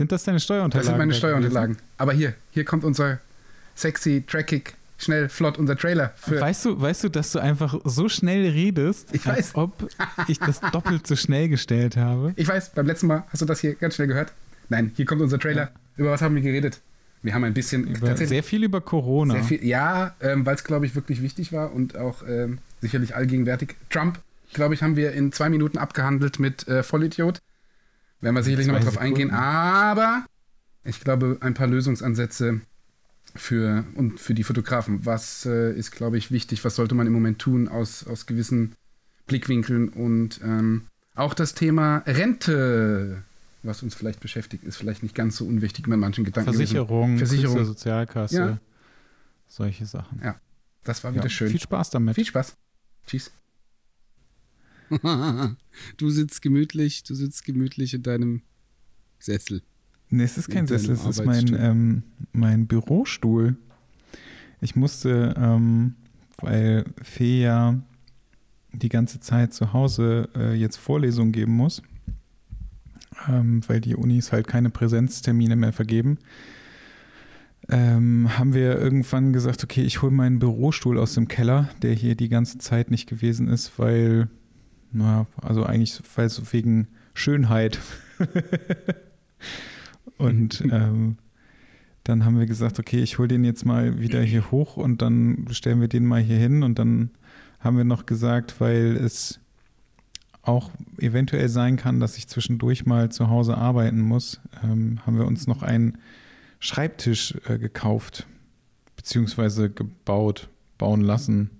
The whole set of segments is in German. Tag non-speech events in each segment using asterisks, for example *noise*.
Sind das deine Steuerunterlagen? Das sind meine Steuerunterlagen. Aber hier, hier kommt unser sexy, trackig, schnell, flott, unser Trailer. weißt, du, weißt du, dass du einfach so schnell redest, ich weiß. als ob ich das *laughs* doppelt so schnell gestellt habe? Ich weiß, beim letzten Mal hast du das hier ganz schnell gehört. Nein, hier kommt unser Trailer. Ja. Über was haben wir geredet? Wir haben ein bisschen. Über, sehr viel über Corona. Viel, ja, ähm, weil es, glaube ich, wirklich wichtig war und auch ähm, sicherlich allgegenwärtig. Trump, glaube ich, haben wir in zwei Minuten abgehandelt mit äh, Vollidiot. Werden wir sicherlich nochmal drauf eingehen. Aber ich glaube, ein paar Lösungsansätze für, und für die Fotografen. Was äh, ist, glaube ich, wichtig? Was sollte man im Moment tun aus, aus gewissen Blickwinkeln? Und ähm, auch das Thema Rente was uns vielleicht beschäftigt, ist vielleicht nicht ganz so unwichtig mit manchen Gedanken. Versicherung, Versicherung. Sozialkasse, ja. solche Sachen. Ja, das war wieder ja, schön. Viel Spaß damit. Viel Spaß. Tschüss. *laughs* du sitzt gemütlich, du sitzt gemütlich in deinem Sessel. Nee, es ist kein Sessel, es ist mein, ähm, mein Bürostuhl. Ich musste, ähm, weil Fee ja die ganze Zeit zu Hause äh, jetzt Vorlesungen geben muss, ähm, weil die Unis halt keine Präsenztermine mehr vergeben, ähm, haben wir irgendwann gesagt, okay, ich hole meinen Bürostuhl aus dem Keller, der hier die ganze Zeit nicht gewesen ist, weil, naja, also eigentlich weil es wegen Schönheit. *laughs* und ähm, dann haben wir gesagt, okay, ich hole den jetzt mal wieder hier hoch und dann stellen wir den mal hier hin und dann haben wir noch gesagt, weil es auch eventuell sein kann, dass ich zwischendurch mal zu Hause arbeiten muss, ähm, haben wir uns noch einen Schreibtisch äh, gekauft, beziehungsweise gebaut, bauen lassen.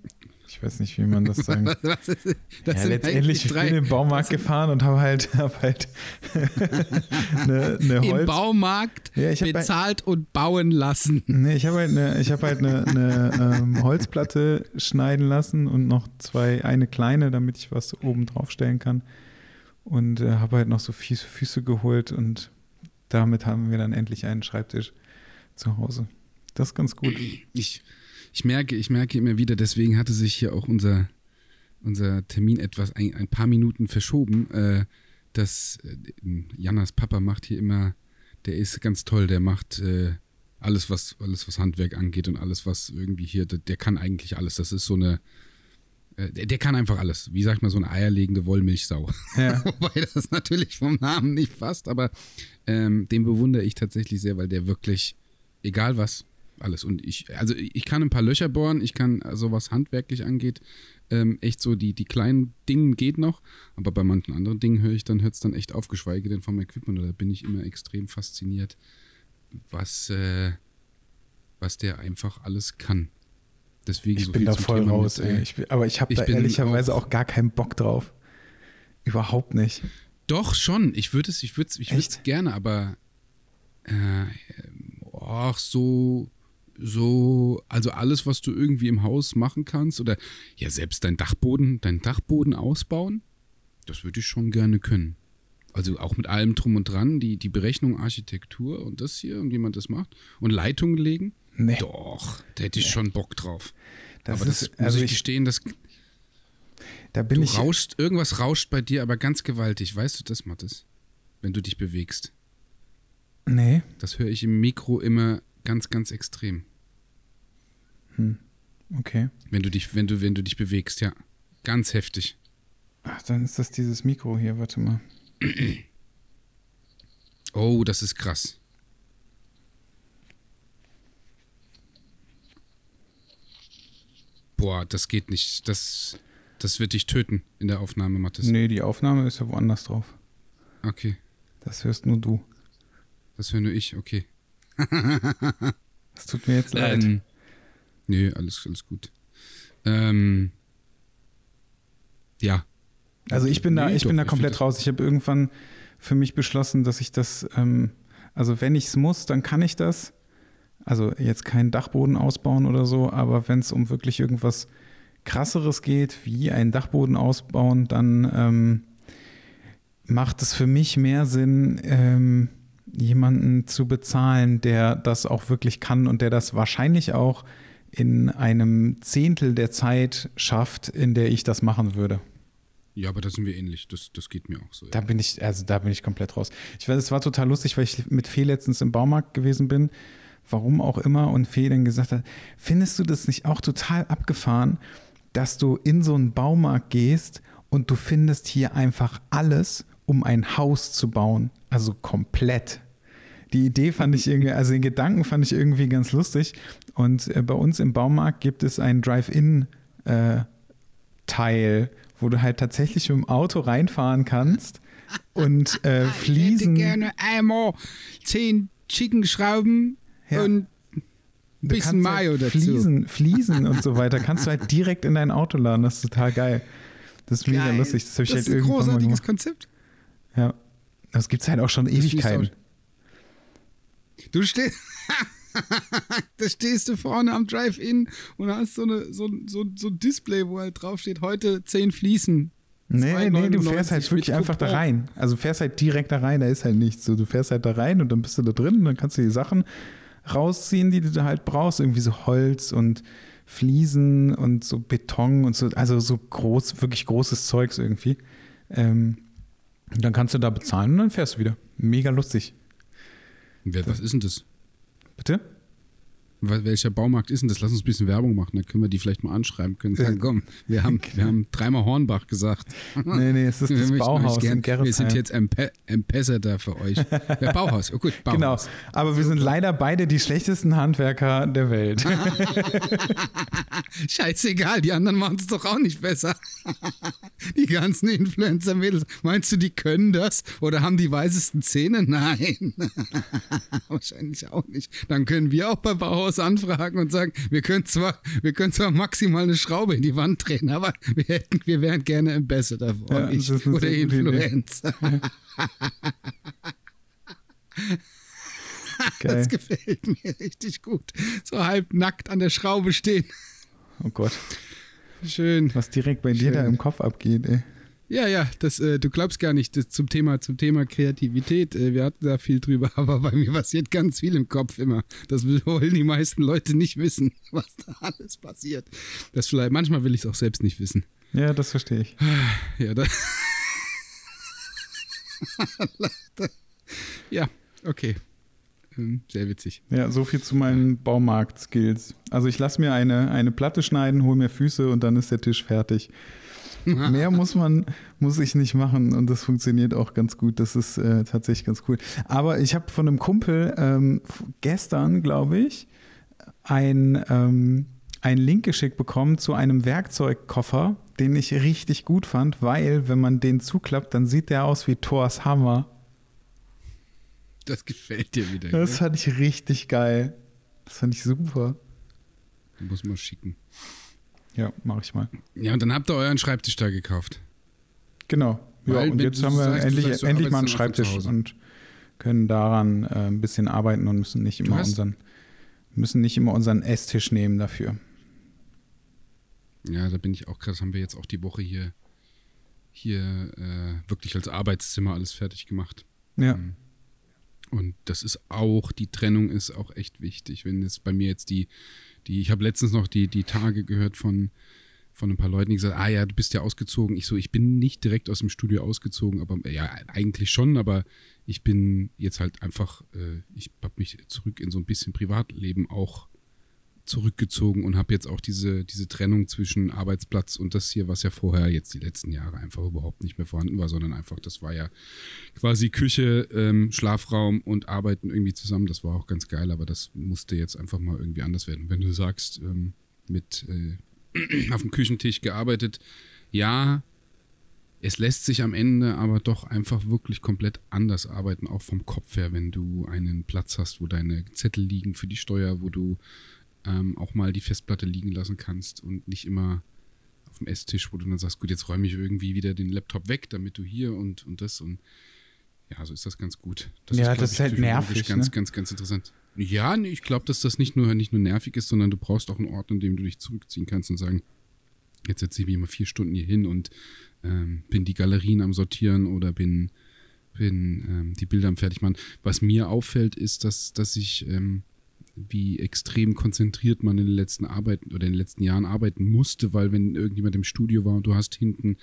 Ich weiß nicht, wie man das *laughs* sagt. Was, was ja, letztendlich, ich bin in den Baumarkt gefahren und habe halt, *laughs* *laughs* hab halt eine, eine Holz... Im Baumarkt ja, bezahlt halt, und bauen lassen. Nee, ich habe halt eine, ich hab halt eine, eine ähm, Holzplatte schneiden lassen und noch zwei, eine kleine, damit ich was oben drauf stellen kann. Und äh, habe halt noch so Füße, Füße geholt und damit haben wir dann endlich einen Schreibtisch zu Hause. Das ist ganz gut. Ich ich merke, ich merke immer wieder, deswegen hatte sich hier auch unser, unser Termin etwas ein, ein paar Minuten verschoben. Äh, dass äh, Jannas Papa macht hier immer, der ist ganz toll, der macht äh, alles, was, alles, was Handwerk angeht und alles, was irgendwie hier, der, der kann eigentlich alles. Das ist so eine, äh, der, der, kann einfach alles. Wie sagt man, so eine eierlegende Wollmilchsau. Ja. *laughs* Wobei das natürlich vom Namen nicht passt, aber ähm, den bewundere ich tatsächlich sehr, weil der wirklich, egal was, alles. Und ich, also ich kann ein paar Löcher bohren, ich kann, also was handwerklich angeht, ähm, echt so die, die kleinen Dinge geht noch, aber bei manchen anderen Dingen höre ich dann, hört es dann echt auf, geschweige denn vom Equipment. Da bin ich immer extrem fasziniert, was, äh, was der einfach alles kann. Deswegen ich so bin da voll Thema raus, mit, ey. Ich, aber ich habe da ehrlicherweise auch, auch gar keinen Bock drauf. Überhaupt nicht. Doch, schon. Ich würde es, ich würde es, ich würde es gerne, aber äh, ach, so so, also alles, was du irgendwie im Haus machen kannst oder ja, selbst dein Dachboden, dein Dachboden ausbauen, das würde ich schon gerne können. Also auch mit allem drum und dran, die, die Berechnung, Architektur und das hier und wie man das macht und Leitungen legen. Nee. Doch, da hätte ich nee. schon Bock drauf. Das aber das ist, muss also ich gestehen, das da bin du ich rauscht, irgendwas rauscht bei dir, aber ganz gewaltig. Weißt du das, Mathis? Wenn du dich bewegst. Nee. Das höre ich im Mikro immer ganz, ganz extrem. Hm. Okay. Wenn du dich, wenn du, wenn du dich bewegst, ja. Ganz heftig. Ach, dann ist das dieses Mikro hier, warte mal. Oh, das ist krass. Boah, das geht nicht. Das, das wird dich töten in der Aufnahme, Mathis. Nee, die Aufnahme ist ja woanders drauf. Okay. Das hörst nur du. Das höre nur ich, okay. *laughs* das tut mir jetzt leid. Ähm, Nee, alles, alles gut. Ähm, ja. Also ich bin nee, da, ich doch, bin da komplett raus. Ich habe irgendwann für mich beschlossen, dass ich das, ähm, also wenn ich es muss, dann kann ich das. Also jetzt keinen Dachboden ausbauen oder so, aber wenn es um wirklich irgendwas krasseres geht, wie einen Dachboden ausbauen, dann ähm, macht es für mich mehr Sinn, ähm, jemanden zu bezahlen, der das auch wirklich kann und der das wahrscheinlich auch in einem Zehntel der Zeit schafft, in der ich das machen würde. Ja, aber da sind wir ähnlich. Das, das geht mir auch so. Da bin ich, also da bin ich komplett raus. Ich weiß, es war total lustig, weil ich mit Fee letztens im Baumarkt gewesen bin. Warum auch immer. Und Fee dann gesagt hat, findest du das nicht auch total abgefahren, dass du in so einen Baumarkt gehst und du findest hier einfach alles, um ein Haus zu bauen? Also komplett. Die Idee fand ich irgendwie, also den Gedanken fand ich irgendwie ganz lustig. Und äh, bei uns im Baumarkt gibt es ein Drive-In-Teil, äh, wo du halt tatsächlich mit dem Auto reinfahren kannst und *laughs* äh, Fliesen. Ich hätte gerne einmal zehn Chicken-Schrauben Ja. und ein bisschen kannst halt Mayo dazu. Fliesen, *laughs* Fliesen und so weiter kannst du halt direkt in dein Auto laden. Das ist total geil. Das ist mega Geil. lustig. Das das halt ist ein großartiges. Konzept. Ja. Das gibt es halt auch schon schließt Ewigkeiten. Du stehst. *laughs* da stehst du vorne am Drive-In und hast so, eine, so, so, so ein Display, wo halt draufsteht, heute 10 Fließen. Nee, nee, du 2,99 fährst halt wirklich einfach da rein. Also du fährst halt direkt da rein, da ist halt nichts. So, du fährst halt da rein und dann bist du da drin und dann kannst du die Sachen rausziehen, die du da halt brauchst. Irgendwie so Holz und Fliesen und so Beton und so, also so groß, wirklich großes Zeugs irgendwie. Ähm, und dann kannst du da bezahlen und dann fährst du wieder. Mega lustig. Wer, was ist denn das? Bitte? Wel- Welcher Baumarkt ist denn das? Lass uns ein bisschen Werbung machen, dann können wir die vielleicht mal anschreiben. Können sagen, komm, wir haben, *laughs* wir haben dreimal Hornbach gesagt. Nee, nee, es ist Wir das Bauhaus gern- in Gerresheim. Wir sind jetzt Ambassador für euch. Ja, Bauhaus, oh gut, Genau, Bauhaus. aber wir sind leider beide die schlechtesten Handwerker der Welt. *laughs* *laughs* Scheißegal, die anderen machen es doch auch nicht besser. Die ganzen Influencer-Mädels. Meinst du, die können das? Oder haben die weißesten Zähne? Nein. Wahrscheinlich auch nicht. Dann können wir auch bei Bauhaus anfragen und sagen, wir können zwar, wir können zwar maximal eine Schraube in die Wand drehen, aber wir hätten, wir wären gerne Ambassador für Ja, eine Oder. Influencer. Geil. *laughs* Das gefällt mir richtig gut. So halb nackt an der Schraube stehen. Oh Gott, Schön. was direkt bei dir Schön. da im Kopf abgeht, ey. Ja, ja, das, äh, du glaubst gar nicht, das zum Thema, zum Thema Kreativität, äh, wir hatten da viel drüber, *laughs* aber bei mir passiert ganz viel im Kopf immer. Das wollen die meisten Leute nicht wissen, *laughs* was da alles passiert. Das vielleicht, manchmal will ich es auch selbst nicht wissen. Ja, das verstehe ich. Ja, da *laughs* ja okay. Ähm, sehr witzig. Ja, so viel zu meinen Baumarkt-Skills. Also ich lasse mir eine, eine Platte schneiden, hole mir Füße und dann ist der Tisch fertig. Mehr muss man, muss ich nicht machen und das funktioniert auch ganz gut. Das ist äh, tatsächlich ganz cool. Aber ich habe von einem Kumpel ähm, gestern, glaube ich, ein, ähm, einen Link geschickt bekommen zu einem Werkzeugkoffer, den ich richtig gut fand, weil wenn man den zuklappt, dann sieht der aus wie Thors Hammer. Das gefällt dir wieder. Das gell? fand ich richtig geil. Das fand ich super. Muss man schicken. Ja, mache ich mal. Ja, und dann habt ihr euren Schreibtisch da gekauft. Genau. Ja, und jetzt haben wir sagst, endlich, sagst, endlich mal einen Schreibtisch und können daran äh, ein bisschen arbeiten und müssen nicht immer unseren müssen nicht immer unseren Esstisch nehmen dafür. Ja, da bin ich auch krass. Haben wir jetzt auch die Woche hier, hier äh, wirklich als Arbeitszimmer alles fertig gemacht. Ja. Mhm. Und das ist auch, die Trennung ist auch echt wichtig. Wenn es bei mir jetzt die, die, ich habe letztens noch die, die Tage gehört von, von ein paar Leuten, die gesagt, ah ja, du bist ja ausgezogen. Ich so, ich bin nicht direkt aus dem Studio ausgezogen, aber ja, eigentlich schon, aber ich bin jetzt halt einfach, äh, ich habe mich zurück in so ein bisschen Privatleben auch zurückgezogen und habe jetzt auch diese, diese Trennung zwischen Arbeitsplatz und das hier, was ja vorher jetzt die letzten Jahre einfach überhaupt nicht mehr vorhanden war, sondern einfach, das war ja quasi Küche, ähm, Schlafraum und Arbeiten irgendwie zusammen. Das war auch ganz geil, aber das musste jetzt einfach mal irgendwie anders werden. Wenn du sagst, ähm, mit äh, *clears throat* auf dem Küchentisch gearbeitet, ja, es lässt sich am Ende aber doch einfach wirklich komplett anders arbeiten, auch vom Kopf her, wenn du einen Platz hast, wo deine Zettel liegen für die Steuer, wo du ähm, auch mal die Festplatte liegen lassen kannst und nicht immer auf dem Esstisch, wo du dann sagst, gut, jetzt räume ich irgendwie wieder den Laptop weg, damit du hier und, und das und ja, so ist das ganz gut. Ja, glaub das ist halt nervig, Ganz, ne? ganz, ganz interessant. Ja, nee, ich glaube, dass das nicht nur, nicht nur nervig ist, sondern du brauchst auch einen Ort, an dem du dich zurückziehen kannst und sagen, jetzt setze ich mich mal vier Stunden hier hin und ähm, bin die Galerien am Sortieren oder bin, bin ähm, die Bilder am Fertigmachen. Was mir auffällt, ist, dass, dass ich, ähm, wie extrem konzentriert man in den letzten Arbeiten oder in den letzten Jahren arbeiten musste, weil wenn irgendjemand im Studio war und du hast hinten,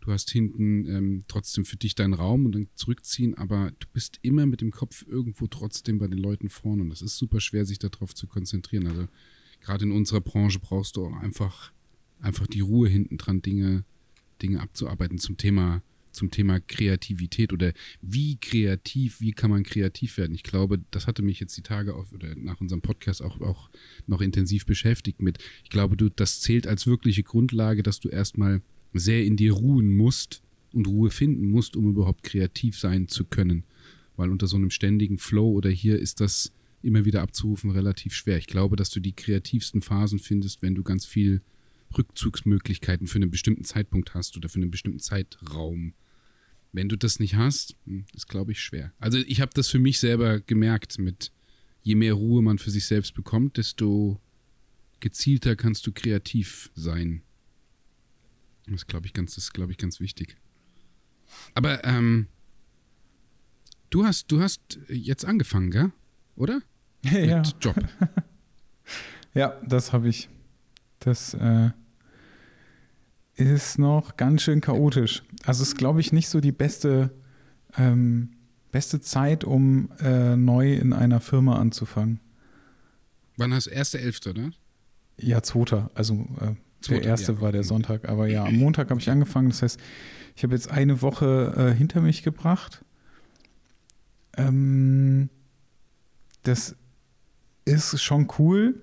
du hast hinten ähm, trotzdem für dich deinen Raum und dann zurückziehen, aber du bist immer mit dem Kopf irgendwo trotzdem bei den Leuten vorne und das ist super schwer, sich darauf zu konzentrieren. Also gerade in unserer Branche brauchst du auch einfach, einfach die Ruhe hinten dran, Dinge, Dinge abzuarbeiten zum Thema zum Thema Kreativität oder wie kreativ, wie kann man kreativ werden. Ich glaube, das hatte mich jetzt die Tage auf oder nach unserem Podcast auch, auch noch intensiv beschäftigt mit. Ich glaube, du, das zählt als wirkliche Grundlage, dass du erstmal sehr in dir ruhen musst und Ruhe finden musst, um überhaupt kreativ sein zu können. Weil unter so einem ständigen Flow oder hier ist das immer wieder abzurufen relativ schwer. Ich glaube, dass du die kreativsten Phasen findest, wenn du ganz viel Rückzugsmöglichkeiten für einen bestimmten Zeitpunkt hast oder für einen bestimmten Zeitraum. Wenn du das nicht hast, ist, glaube ich, schwer. Also ich habe das für mich selber gemerkt mit, je mehr Ruhe man für sich selbst bekommt, desto gezielter kannst du kreativ sein. Das glaube ich ganz, das glaube ich ganz wichtig. Aber ähm, du hast, du hast jetzt angefangen, gell? Oder? *laughs* Ja. Mit Job. *laughs* ja, das habe ich. Das äh, ist noch ganz schön chaotisch. Also ist, glaube ich, nicht so die beste, ähm, beste Zeit, um äh, neu in einer Firma anzufangen. Wann hast du? Erste Elfte, oder? Ja, zweiter. Also äh, Zweiter, der erste ja. war der Sonntag. Aber ja, am Montag habe ich angefangen. Das heißt, ich habe jetzt eine Woche äh, hinter mich gebracht. Ähm, das ist schon cool.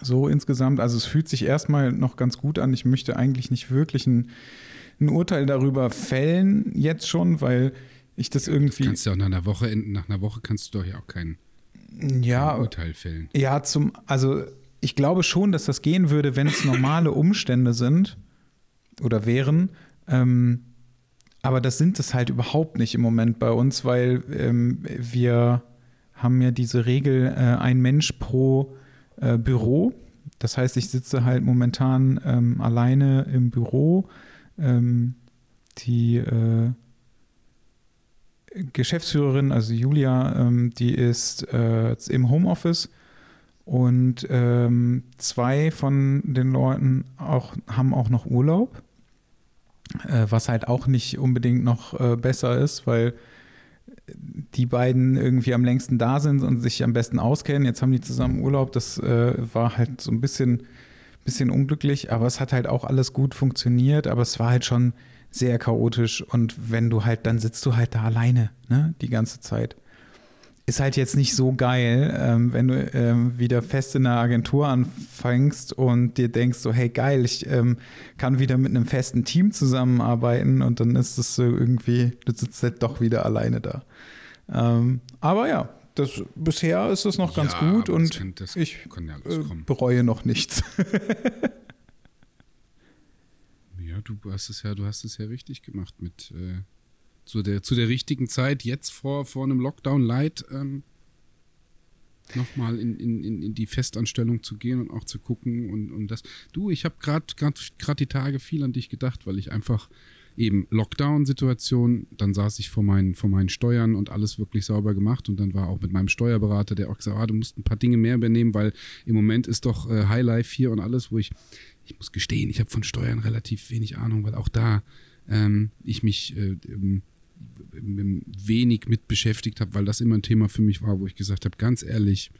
So insgesamt, also es fühlt sich erstmal noch ganz gut an. Ich möchte eigentlich nicht wirklich ein, ein Urteil darüber fällen, jetzt schon, weil ich das irgendwie. Kannst du auch nach einer Woche, nach einer Woche kannst du doch ja auch kein, ja, Urteil fällen. Ja, zum, also ich glaube schon, dass das gehen würde, wenn es normale *laughs* Umstände sind oder wären. Ähm, aber das sind es halt überhaupt nicht im Moment bei uns, weil ähm, wir haben ja diese Regel, äh, ein Mensch pro äh, Büro. Das heißt, ich sitze halt momentan ähm, alleine im Büro. Ähm, die äh, Geschäftsführerin, also Julia, ähm, die ist äh, im Homeoffice und ähm, zwei von den Leuten auch, haben auch noch Urlaub, äh, was halt auch nicht unbedingt noch äh, besser ist, weil die beiden irgendwie am längsten da sind und sich am besten auskennen. Jetzt haben die zusammen Urlaub. Das äh, war halt so ein bisschen, bisschen unglücklich, aber es hat halt auch alles gut funktioniert. Aber es war halt schon sehr chaotisch. Und wenn du halt, dann sitzt du halt da alleine, ne, die ganze Zeit. Ist halt jetzt nicht so geil, ähm, wenn du ähm, wieder fest in einer Agentur anfängst und dir denkst so, hey geil, ich ähm, kann wieder mit einem festen Team zusammenarbeiten und dann ist es so irgendwie, du sitzt halt doch wieder alleine da. Ähm, aber ja, das, bisher ist es noch ganz Ja, gut und kann- das ich kann ja äh, bereue noch nichts. *laughs* Ja, du hast es ja, du hast es ja richtig gemacht mit äh, zu der zu der richtigen Zeit jetzt vor vor einem Lockdown Light ähm, nochmal in, in, in, die Festanstellung zu gehen und auch zu gucken und, und das. Du, ich habe gerade die Tage viel an dich gedacht, weil ich einfach eben Lockdown-Situation, dann saß ich vor meinen, vor meinen Steuern und alles wirklich sauber gemacht und dann war auch mit meinem Steuerberater, der auch gesagt ah, du musst ein paar Dinge mehr übernehmen, weil im Moment ist doch äh, Highlife hier und alles, wo ich, ich muss gestehen, ich habe von Steuern relativ wenig Ahnung, weil auch da ähm, ich mich äh, ähm, wenig mit beschäftigt habe, weil das immer ein Thema für mich war, wo ich gesagt habe, ganz ehrlich,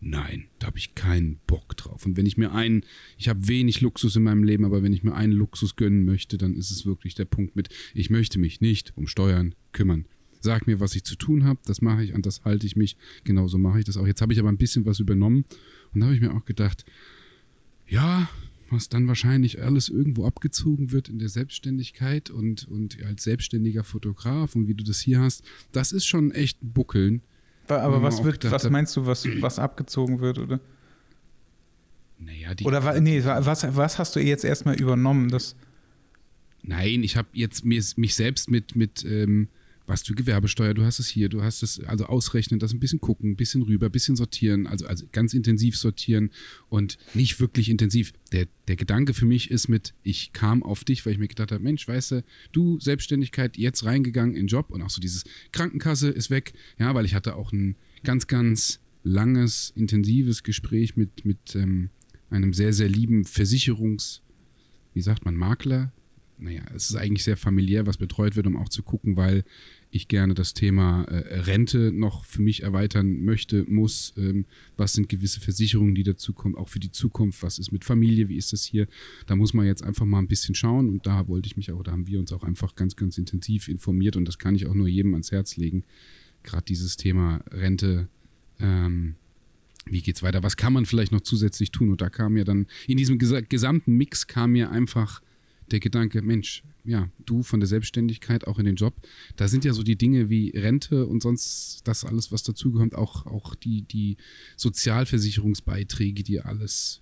nein, da habe ich keinen Bock drauf. Und wenn ich mir einen, ich habe wenig Luxus in meinem Leben, aber wenn ich mir einen Luxus gönnen möchte, dann ist es wirklich der Punkt mit, ich möchte mich nicht um Steuern kümmern. Sag mir, was ich zu tun habe, das mache ich, an das halte ich mich. Genauso mache ich das auch. Jetzt habe ich aber ein bisschen was übernommen und da habe ich mir auch gedacht, ja, was dann wahrscheinlich alles irgendwo abgezogen wird in der Selbstständigkeit und, und als selbstständiger Fotograf und wie du das hier hast, das ist schon echt ein Buckeln. Aber was wird, gedacht was meinst du, was, was abgezogen wird, oder? Naja, die, Oder nee, wa- was, was hast du jetzt erstmal übernommen? Das, Nein, ich habe jetzt mir, mich selbst mit, mit ähm, was du Gewerbesteuer, du hast es hier, du hast es, also ausrechnen, das ein bisschen gucken, ein bisschen rüber, ein bisschen sortieren, also, also ganz intensiv sortieren und nicht wirklich intensiv. Der, der Gedanke für mich ist mit, ich kam auf dich, weil ich mir gedacht habe, Mensch, weißt du, du Selbstständigkeit, jetzt reingegangen in Job und auch so dieses Krankenkasse ist weg, ja, weil ich hatte auch einen ganz, ganz langes, intensives Gespräch mit, mit ähm, einem sehr, sehr lieben Versicherungs- wie sagt man, Makler. Naja, es ist eigentlich sehr familiär, was betreut wird, um auch zu gucken, weil ich gerne das Thema äh, Rente noch für mich erweitern möchte, muss. Ähm, was sind gewisse Versicherungen, die dazu kommen, auch für die Zukunft? Was ist mit Familie? Wie ist das hier? Da muss man jetzt einfach mal ein bisschen schauen und da wollte ich mich auch, da haben wir uns auch einfach ganz, ganz intensiv informiert und das kann ich auch nur jedem ans Herz legen. Gerade dieses Thema Rente, ähm, wie geht's weiter? Was kann man vielleicht noch zusätzlich tun? Und da kam mir dann, in diesem gesamten Mix kam mir einfach der Gedanke, Mensch, ja, du von der Selbstständigkeit auch in den Job, da sind ja so die Dinge wie Rente und sonst das alles, was dazugehört, auch, auch die, die Sozialversicherungsbeiträge, die alles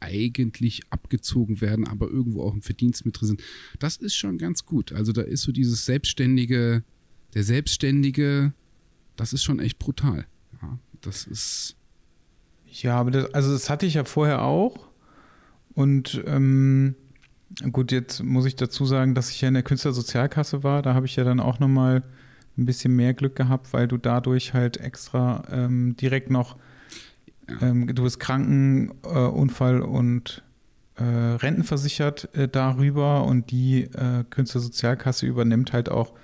eigentlich abgezogen werden, aber irgendwo auch im Verdienst mit drin sind. Das ist schon ganz gut. Also da ist so dieses Selbstständige, der Selbstständige, das ist schon echt brutal. Ja, das ist ja, aber das, also das hatte ich ja vorher auch. Und ähm, gut, jetzt muss ich dazu sagen, dass ich ja in der Künstlersozialkasse war. Da habe ich ja dann auch nochmal ein bisschen mehr Glück gehabt, weil du dadurch halt extra ähm, direkt noch, ähm, du bist Kranken, äh, Unfall und äh, rentenversichert äh, darüber und die äh, Künstlersozialkasse übernimmt halt auch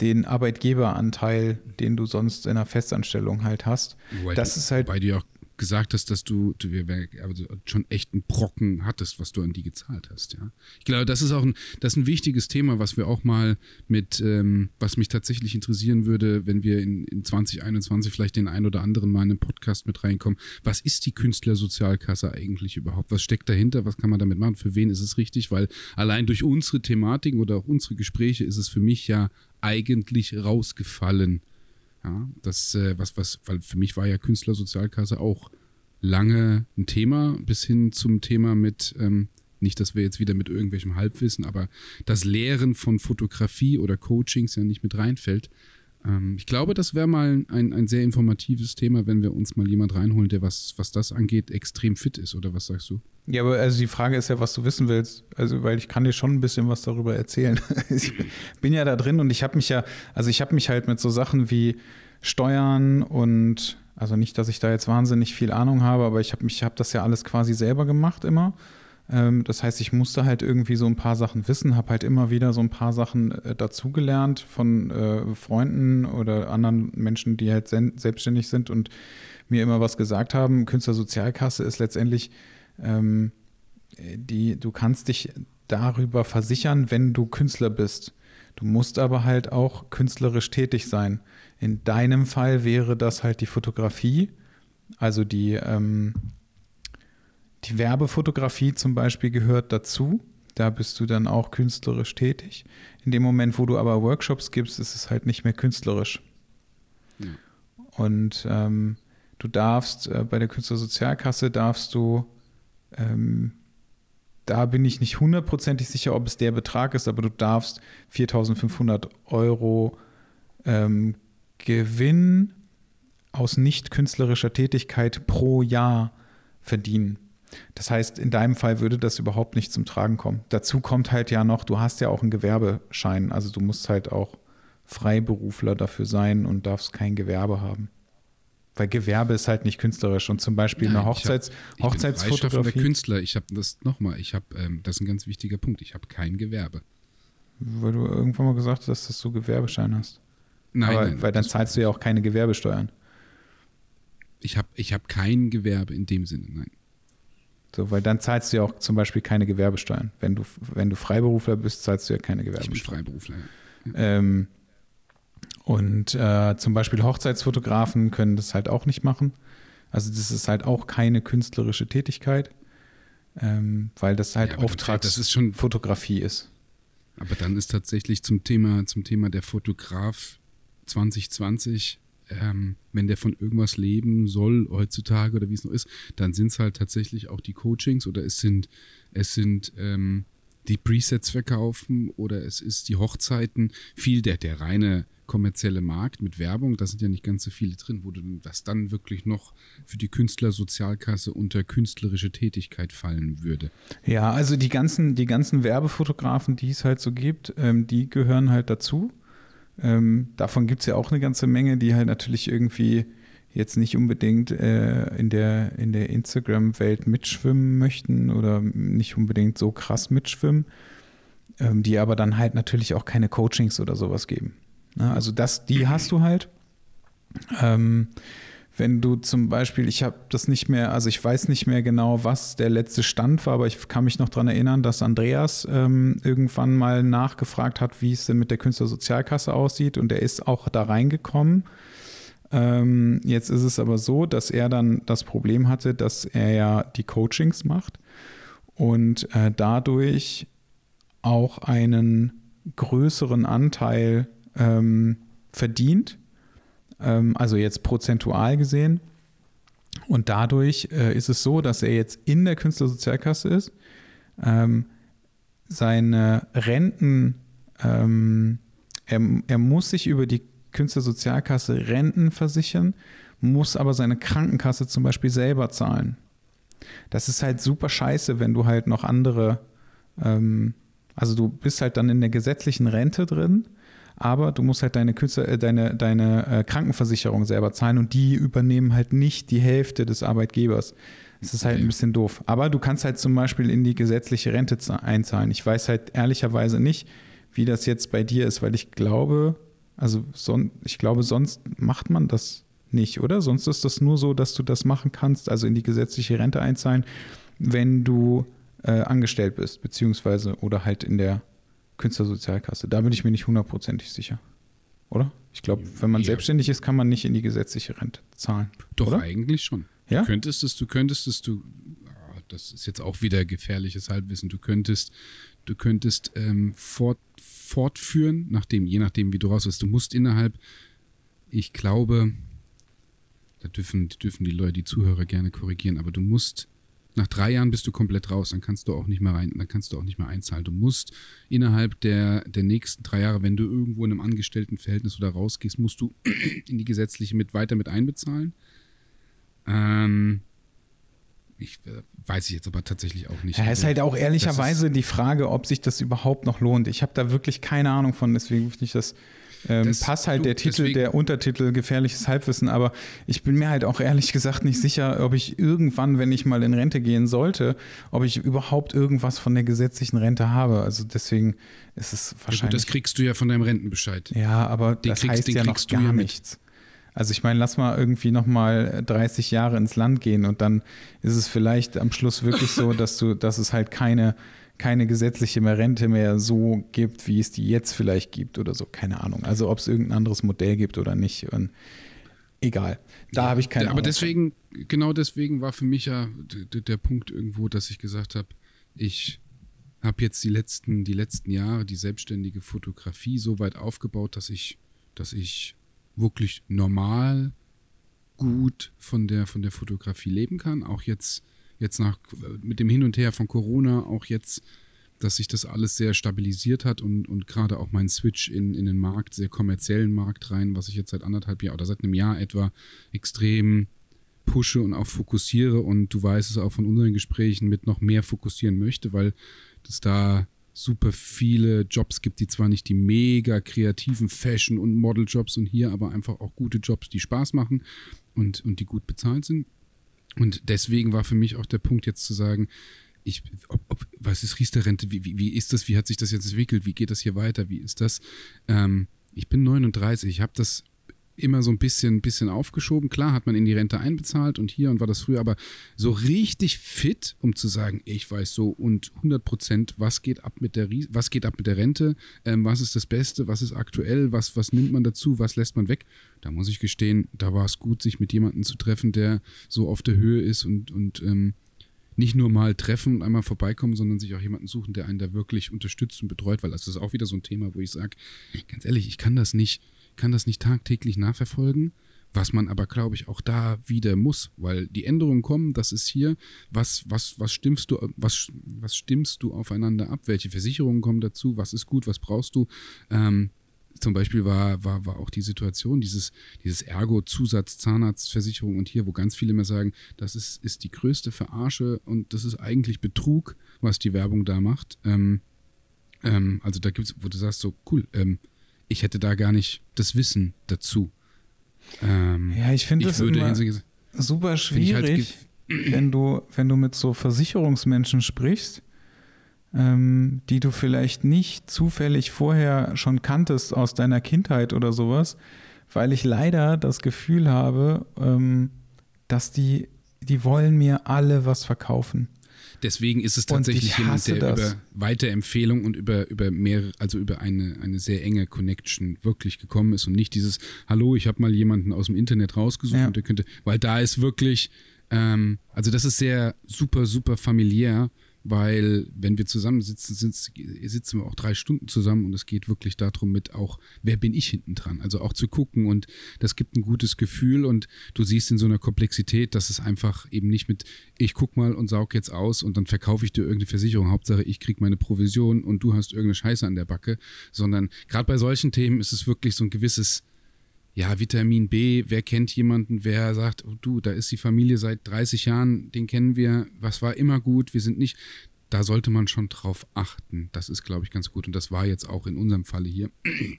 den Arbeitgeberanteil, den du sonst in einer Festanstellung halt hast. Wobei das du, ist halt. Weil ja auch gesagt hast, dass du, du also schon echt einen Brocken hattest, was du an die gezahlt hast. Ja, ich glaube, das ist auch ein, das ein wichtiges Thema, was wir auch mal mit, ähm, was mich tatsächlich interessieren würde, wenn wir in, in 2021 vielleicht den einen oder anderen mal in einen Podcast mit reinkommen. Was ist die Künstlersozialkasse eigentlich überhaupt? Was steckt dahinter? Was kann man damit machen? Für wen ist es richtig? Weil allein durch unsere Thematiken oder auch unsere Gespräche ist es für mich ja eigentlich rausgefallen ja, das, äh, was, was, weil für mich war ja Künstlersozialkasse auch lange ein Thema, bis hin zum Thema mit, ähm, nicht, dass wir jetzt wieder mit irgendwelchem Halbwissen, aber das Lehren von Fotografie oder Coachings ja nicht mit reinfällt. Ähm, ich glaube, das wäre mal ein, ein sehr informatives Thema, wenn wir uns mal jemand reinholen, der was, was das angeht, extrem fit ist, oder was sagst du? Ja, aber also die Frage ist ja, was du wissen willst. Also, weil ich kann dir schon ein bisschen was darüber erzählen. *laughs* ich bin ja da drin und ich habe mich ja, also ich habe mich halt mit so Sachen wie Steuern und also nicht, dass ich da jetzt wahnsinnig viel Ahnung habe, aber ich habe mich, habe das ja alles quasi selber gemacht immer. Ähm, das heißt, ich musste halt irgendwie so ein paar Sachen wissen, habe halt immer wieder so ein paar Sachen äh, dazugelernt von äh, Freunden oder anderen Menschen, die halt selbstständig sind und mir immer was gesagt haben. Künstlersozialkasse ist letztendlich ähm, die, du kannst dich darüber versichern, wenn du Künstler bist. Du musst aber halt auch künstlerisch tätig sein. In deinem Fall wäre das halt die Fotografie, also die, ähm, die Werbefotografie zum Beispiel gehört dazu. Da bist du dann auch künstlerisch tätig. In dem Moment, wo du aber Workshops gibst, ist es halt nicht mehr künstlerisch. Ja. Und ähm, du darfst äh, bei der Künstlersozialkasse darfst du ähm, da bin ich nicht hundertprozentig sicher, ob es der Betrag ist, aber du darfst 4.500 Euro ähm, Gewinn aus nicht künstlerischer Tätigkeit pro Jahr verdienen. Das heißt, in deinem Fall würde das überhaupt nicht zum Tragen kommen. Dazu kommt halt ja noch, du hast ja auch einen Gewerbeschein, also du musst halt auch Freiberufler dafür sein und darfst kein Gewerbe haben. Weil Gewerbe ist halt nicht künstlerisch und zum Beispiel Nein, eine Hochzeits ich hab, ich Hochzeitsfotografie. Bin Künstler, ich habe das nochmal, ich habe, ähm, das ist ein ganz wichtiger Punkt, ich habe kein Gewerbe. Weil du irgendwann mal gesagt hast, dass du Gewerbeschein hast. Nein, Aber, nein weil dann zahlst du ja auch keine Gewerbesteuern. Ich habe ich hab kein Gewerbe in dem Sinne, nein. So, weil dann zahlst du ja auch zum Beispiel keine Gewerbesteuern. Wenn du, wenn du Freiberufler bist, zahlst du ja keine Gewerbesteuern. Ich bin Freiberufler, ja. Ähm, und äh, zum Beispiel Hochzeitsfotografen können das halt auch nicht machen. Also das ist halt auch keine künstlerische Tätigkeit, ähm, weil das halt ja, Auftragsfotografie ist. Aber dann ist tatsächlich zum Thema, zum Thema der Fotograf 2020, ähm, wenn der von irgendwas leben soll heutzutage oder wie es noch ist, dann sind es halt tatsächlich auch die Coachings oder es sind, es sind ähm, die Presets verkaufen oder es ist die Hochzeiten, viel der, der reine kommerzielle Markt mit Werbung, da sind ja nicht ganz so viele drin, wo das dann wirklich noch für die Künstlersozialkasse unter künstlerische Tätigkeit fallen würde. Ja, also die ganzen, die ganzen Werbefotografen, die es halt so gibt, ähm, die gehören halt dazu. Ähm, davon gibt es ja auch eine ganze Menge, die halt natürlich irgendwie jetzt nicht unbedingt äh, in der, in der Instagram-Welt mitschwimmen möchten oder nicht unbedingt so krass mitschwimmen, ähm, die aber dann halt natürlich auch keine Coachings oder sowas geben. Ne? Also das, die hast du halt. Ähm, wenn du zum Beispiel, ich habe das nicht mehr, also ich weiß nicht mehr genau, was der letzte Stand war, aber ich kann mich noch daran erinnern, dass Andreas ähm, irgendwann mal nachgefragt hat, wie es denn mit der Künstlersozialkasse aussieht und er ist auch da reingekommen. Ähm, jetzt ist es aber so, dass er dann das Problem hatte, dass er ja die Coachings macht und äh, dadurch auch einen größeren Anteil ähm, verdient, also jetzt prozentual gesehen. Und dadurch äh, ist es so, dass er jetzt in der Künstlersozialkasse ist, ähm, seine Renten, ähm, er, er muss sich über die Künstlersozialkasse Renten versichern, muss aber seine Krankenkasse zum Beispiel selber zahlen. Das ist halt super scheiße, wenn du halt noch andere, ähm, also du bist halt dann in der gesetzlichen Rente drin, aber du musst halt deine, Künstler, äh, deine, deine äh, Krankenversicherung selber zahlen und die übernehmen halt nicht die Hälfte des Arbeitgebers. Das ist halt ein bisschen doof. Aber du kannst halt zum Beispiel in die gesetzliche Rente einzahlen. Ich weiß halt ehrlicherweise nicht, wie das jetzt bei dir ist, weil ich glaube, also son ich glaube, sonst macht man das nicht, oder? Sonst ist das nur so, dass du das machen kannst, also in die gesetzliche Rente einzahlen, wenn du äh, angestellt bist, beziehungsweise oder halt in der Künstlersozialkasse. Da bin ich mir nicht hundertprozentig sicher. Oder? Ich glaube, wenn man ja. selbstständig ist, kann man nicht in die gesetzliche Rente zahlen. Doch, oder? eigentlich schon. Ja? Du könntest es, du könntest es, du, ah, das ist jetzt auch wieder gefährliches Halbwissen, du könntest, du könntest ähm, fort, fortführen, nachdem, je nachdem, wie du raus bist. Du musst innerhalb, ich glaube, da dürfen, dürfen die Leute, die Zuhörer gerne korrigieren, aber du musst, nach drei Jahren bist du komplett raus, dann kannst du auch nicht mehr rein, dann kannst du auch nicht mehr einzahlen. Du musst innerhalb der, der nächsten drei Jahre, wenn du irgendwo in einem Angestelltenverhältnis oder rausgehst, musst du *clears throat* in die gesetzliche mit weiter mit einbezahlen. Ähm, ich äh, weiß ich jetzt aber tatsächlich auch nicht. Ja, ist halt auch ehrlicherweise die Frage, ob sich das überhaupt noch lohnt. Ich habe da wirklich keine Ahnung von, deswegen finde ich das. Ähm, das passt halt du, der Titel, deswegen, der Untertitel gefährliches Halbwissen, aber ich bin mir halt auch ehrlich gesagt nicht sicher, ob ich irgendwann, wenn ich mal in Rente gehen sollte, ob ich überhaupt irgendwas von der gesetzlichen Rente habe. Also deswegen ist es wahrscheinlich. Ja gut, das kriegst du ja von deinem Rentenbescheid. Ja, aber den das kriegst, heißt ja noch gar ja nichts. Also ich meine, lass mal irgendwie nochmal 30 Jahre ins Land gehen und dann ist es vielleicht am Schluss wirklich so, *laughs* dass du, dass es halt keine, keine gesetzliche Rente mehr so gibt, wie es die jetzt vielleicht gibt oder so. Keine Ahnung. Also ob es irgendein anderes Modell gibt oder nicht. Und egal. Da ja, habe ich keine Aber Ahnung. deswegen, genau deswegen war für mich ja der, der Punkt irgendwo, dass ich gesagt habe, ich habe jetzt die letzten, die letzten Jahre die selbstständige Fotografie so weit aufgebaut, dass ich, dass ich wirklich normal gut von der, von der Fotografie leben kann. Auch jetzt, jetzt nach, mit dem Hin und Her von Corona, auch jetzt, dass sich das alles sehr stabilisiert hat und, und gerade auch mein Switch in, in den Markt, sehr kommerziellen Markt rein, was ich jetzt seit anderthalb Jahren oder seit einem Jahr etwa extrem pushe und auch fokussiere und du weißt es auch von unseren Gesprächen mit noch mehr fokussieren möchte, weil das da super viele Jobs gibt, die zwar nicht die mega kreativen Fashion- und Model-Jobs und hier aber einfach auch gute Jobs, die Spaß machen und, und die gut bezahlt sind. Und deswegen war für mich auch der Punkt jetzt zu sagen, ich, ob, ob, was ist Riester-Rente? Wie, wie, wie ist das? Wie hat sich das jetzt entwickelt? Wie geht das hier weiter? Wie ist das? Ähm, ich bin 39, ich habe das immer so ein bisschen, bisschen aufgeschoben. Klar hat man in die Rente einbezahlt und hier und war das früher, aber so richtig fit, um zu sagen, ich weiß so und 100 Prozent, was geht ab mit der, was geht ab mit der Rente, ähm, was ist das Beste, was ist aktuell, was, was nimmt man dazu, was lässt man weg. Da muss ich gestehen, da war es gut, sich mit jemandem zu treffen, der so auf der Höhe ist und, und ähm, nicht nur mal treffen und einmal vorbeikommen, sondern sich auch jemanden suchen, der einen da wirklich unterstützt und betreut, weil das ist auch wieder so ein Thema, wo ich sage, ganz ehrlich, ich kann das nicht kann das nicht tagtäglich nachverfolgen, was man aber, glaube ich, auch da wieder muss, weil die Änderungen kommen, das ist hier, was, was, was stimmst du, was, was stimmst du aufeinander ab, welche Versicherungen kommen dazu, was ist gut, was brauchst du. Ähm, zum Beispiel war, war, war auch die Situation, dieses, dieses Ergo-Zusatz-Zahnarztversicherung und hier, wo ganz viele immer sagen, das ist, ist die größte Verarsche und das ist eigentlich Betrug, was die Werbung da macht. Ähm, ähm, also da gibt es, wo du sagst, so cool, ähm, ich hätte da gar nicht das Wissen dazu. Ähm, Ja, ich finde das würde immer super halt schwierig, wenn du, wenn du mit so Versicherungsmenschen sprichst, ähm, die du vielleicht nicht zufällig vorher schon kanntest aus deiner Kindheit oder sowas, weil ich leider das Gefühl habe, ähm, dass die, die wollen mir alle was verkaufen. Deswegen ist es tatsächlich ich jemand, der das. über Weiterempfehlung und über, über mehrere, also über eine, eine sehr enge Connection wirklich gekommen ist und nicht dieses, hallo, ich habe mal jemanden aus dem Internet rausgesucht Ja. und der könnte, weil da ist wirklich, ähm, also das ist sehr super, super familiär, weil wenn wir zusammensitzen, sitz- sitzen wir auch drei Stunden zusammen und es geht wirklich darum mit auch, wer bin ich hinten dran? Also auch zu gucken und das gibt ein gutes Gefühl und du siehst in so einer Komplexität, dass es einfach eben nicht mit, ich guck mal und saug jetzt aus und dann verkaufe ich dir irgendeine Versicherung, Hauptsache ich krieg meine Provision und du hast irgendeine Scheiße an der Backe, sondern gerade bei solchen Themen ist es wirklich so ein gewisses, ja, Vitamin B, wer kennt jemanden, wer sagt, oh, du, da ist die Familie seit 30 Jahren, den kennen wir, was war immer gut, wir sind nicht, da sollte man schon drauf achten. Das ist, glaube ich, ganz gut. Und das war jetzt auch in unserem Falle hier. *clears throat*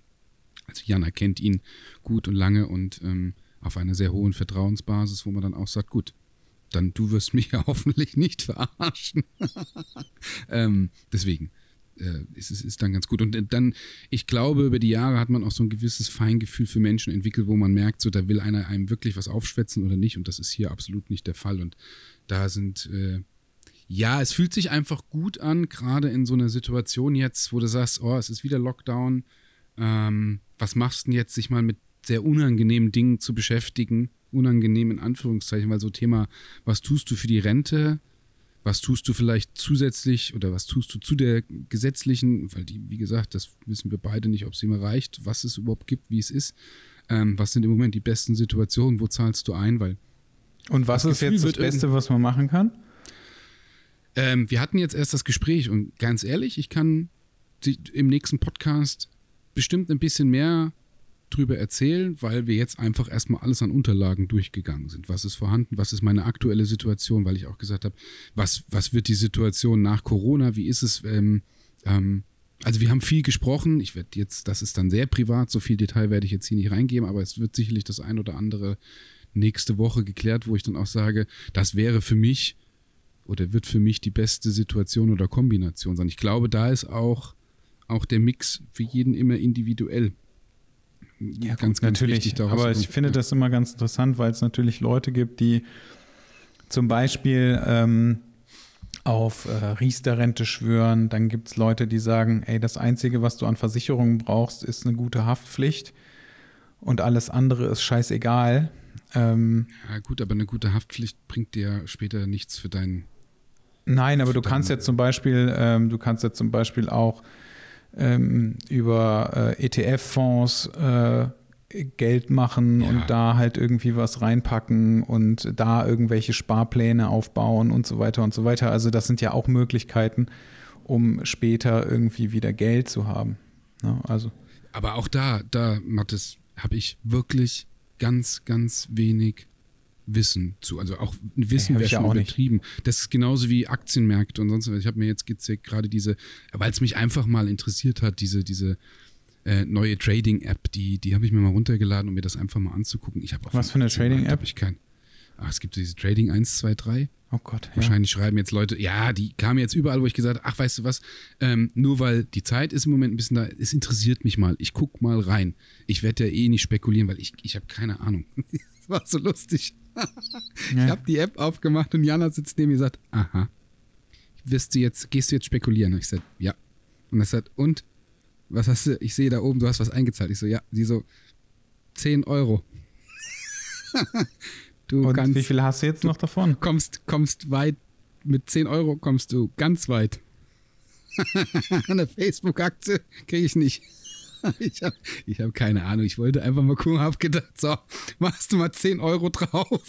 Also Jana kennt ihn gut und lange und ähm, auf einer sehr hohen Vertrauensbasis, wo man dann auch sagt, gut, dann du wirst mich ja *laughs* hoffentlich nicht verarschen. *laughs* ähm, deswegen äh, ist es ist dann ganz gut. Und äh, dann, ich glaube, über die Jahre hat man auch so ein gewisses Feingefühl für Menschen entwickelt, wo man merkt, so da will einer einem wirklich was aufschwätzen oder nicht. Und das ist hier absolut nicht der Fall. Und da sind, äh, ja, es fühlt sich einfach gut an, gerade in so einer Situation jetzt, wo du sagst, oh, es ist wieder Lockdown. Ähm, was machst du denn jetzt, sich mal mit sehr unangenehmen Dingen zu beschäftigen? Unangenehm in Anführungszeichen, weil so Thema, was tust du für die Rente? Was tust du vielleicht zusätzlich oder was tust du zu der gesetzlichen, weil die, wie gesagt, das wissen wir beide nicht, ob sie immer reicht, was es überhaupt gibt, wie es ist. Ähm, was sind im Moment die besten Situationen? Wo zahlst du ein? Weil Und was ist Gefühl jetzt das Beste, was man machen kann? Ähm, wir hatten jetzt erst das Gespräch und ganz ehrlich, ich kann im nächsten Podcast bestimmt ein bisschen mehr drüber erzählen, weil wir jetzt einfach erstmal alles an Unterlagen durchgegangen sind. Was ist vorhanden? Was ist meine aktuelle Situation? Weil ich auch gesagt habe, was, was wird die Situation nach Corona? Wie ist es? Ähm, ähm, also wir haben viel gesprochen. Ich werde jetzt, das ist dann sehr privat, so viel Detail werde ich jetzt hier nicht reingeben, aber es wird sicherlich das ein oder andere nächste Woche geklärt, wo ich dann auch sage, das wäre für mich oder wird für mich die beste Situation oder Kombination sein. Ich glaube, da ist auch, auch der Mix für jeden immer individuell. Ja, ganz, ganz natürlich. aber ich finde ja. das immer ganz interessant, weil es natürlich Leute gibt, die zum Beispiel ähm, auf äh, Riester-Rente schwören. Dann gibt es Leute, die sagen, ey, das Einzige, was du an Versicherungen brauchst, ist eine gute Haftpflicht und alles andere ist scheißegal. Ähm, Ja, gut, aber eine gute Haftpflicht bringt dir später nichts für deinen. Nein, aber du kannst jetzt zum Beispiel, ähm, du kannst jetzt zum Beispiel auch ähm, über äh, ETF-Fonds äh, Geld machen Ja. und da halt irgendwie was reinpacken und da irgendwelche Sparpläne aufbauen und so weiter und so weiter. Also das sind ja auch Möglichkeiten, um später irgendwie wieder Geld zu haben. Ne? Also Aber auch da, da, Mathis, habe ich wirklich ganz, ganz wenig Wissen zu. Also auch Wissen wäre ich ja schon auch nicht. übertrieben. Das ist genauso wie Aktienmärkte und sonst was. Ich habe mir jetzt gerade diese, weil es mich einfach mal interessiert hat, diese, diese äh, neue Trading-App, die, die habe ich mir mal runtergeladen, um mir das einfach mal anzugucken. Ich habe auch Was für eine Trading-App? Ich kein, ach, es gibt diese Trading 1, 2, 3. oh Gott, ja. Wahrscheinlich schreiben jetzt Leute, ja, die kamen jetzt überall, wo ich gesagt habe, ach, weißt du was, ähm, nur weil die Zeit ist im Moment ein bisschen da, es interessiert mich mal, ich guck mal rein. Ich werde ja eh nicht spekulieren, weil ich, ich habe keine Ahnung. *laughs* das war so lustig. Ich habe die App aufgemacht und Jana sitzt neben mir und sagt, aha, wirst du jetzt, gehst du jetzt spekulieren? Und ich sag, ja. Und er sagt, und? Was hast du? Ich sehe da oben, du hast was eingezahlt. Ich so, ja. Sie so, 10 Euro. *laughs* du Und kannst wie viel hast du jetzt noch davon? kommst, kommst weit, mit 10 Euro kommst du ganz weit. *laughs* Eine Facebook-Aktie kriege ich nicht. *laughs* Ich habe ich hab keine Ahnung. Ich wollte einfach mal gucken, habe gedacht, so, machst du mal 10 Euro drauf.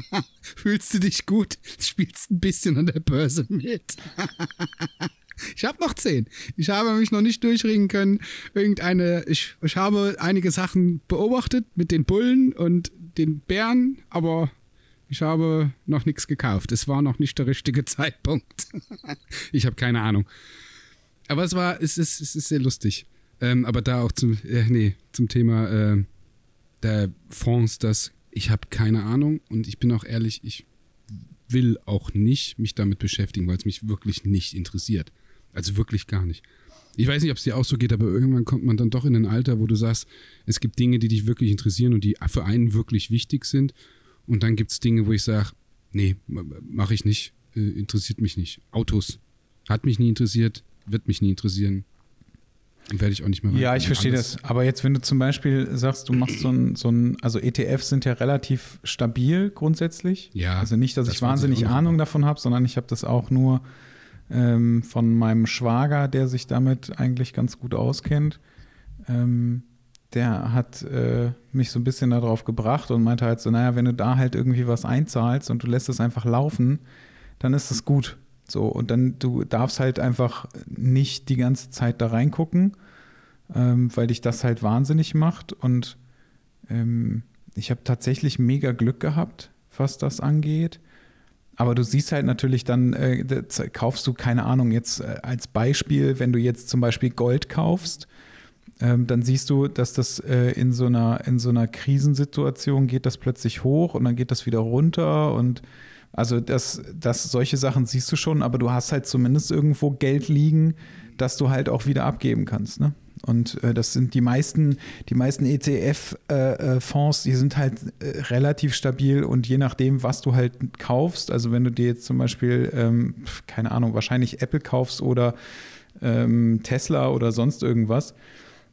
*laughs* Fühlst du dich gut? Spielst ein bisschen an der Börse mit. *laughs* Ich habe noch 10. Ich habe mich noch nicht durchringen können. Irgendeine, ich, ich habe einige Sachen beobachtet mit den Bullen und den Bären, aber ich habe noch nichts gekauft. Es war noch nicht der richtige Zeitpunkt. ich habe keine Ahnung. Aber es war, es ist, es ist sehr lustig. Ähm, aber da auch zum, äh, nee, zum Thema äh, der Fonds das, ich habe keine Ahnung und ich bin auch ehrlich, ich will auch nicht mich damit beschäftigen, weil es mich wirklich nicht interessiert. Also wirklich gar nicht. Ich weiß nicht, ob es dir auch so geht, aber irgendwann kommt man dann doch in ein Alter, wo du sagst, es gibt Dinge, die dich wirklich interessieren und die für einen wirklich wichtig sind. Und dann gibt es Dinge, wo ich sage, nee, mache ich nicht, äh, interessiert mich nicht. Autos hat mich nie interessiert, wird mich nie interessieren. Werde ich auch nicht mehr Ja, ich verstehe das. Aber jetzt, wenn du zum Beispiel sagst, du machst so ein, so ein, also ETFs sind ja relativ stabil grundsätzlich. Ja. Also nicht, dass das ich wahnsinnig Ahnung davon habe, sondern ich habe das auch nur ähm, von meinem Schwager, der sich damit eigentlich ganz gut auskennt. Ähm, der hat äh, mich so ein bisschen darauf gebracht und meinte halt so, naja, wenn du da halt irgendwie was einzahlst und du lässt es einfach laufen, dann ist es gut. So, und dann, du darfst halt einfach nicht die ganze Zeit da reingucken, ähm, weil dich das halt wahnsinnig macht. Und ähm, ich habe tatsächlich mega Glück gehabt, was das angeht. Aber du siehst halt natürlich dann, äh, kaufst du, keine Ahnung, jetzt äh, als Beispiel, wenn du jetzt zum Beispiel Gold kaufst, ähm, dann siehst du, dass das äh, in, so einer, in so einer Krisensituation geht das plötzlich hoch und dann geht das wieder runter und also das, das, solche Sachen siehst du schon, aber du hast halt zumindest irgendwo Geld liegen, das du halt auch wieder abgeben kannst. Ne? Und äh, das sind die meisten, die meisten ETF-Fonds, äh, äh die sind halt äh, relativ stabil und je nachdem, was du halt kaufst, also wenn du dir jetzt zum Beispiel, ähm, keine Ahnung, wahrscheinlich Apple kaufst oder ähm, Tesla oder sonst irgendwas,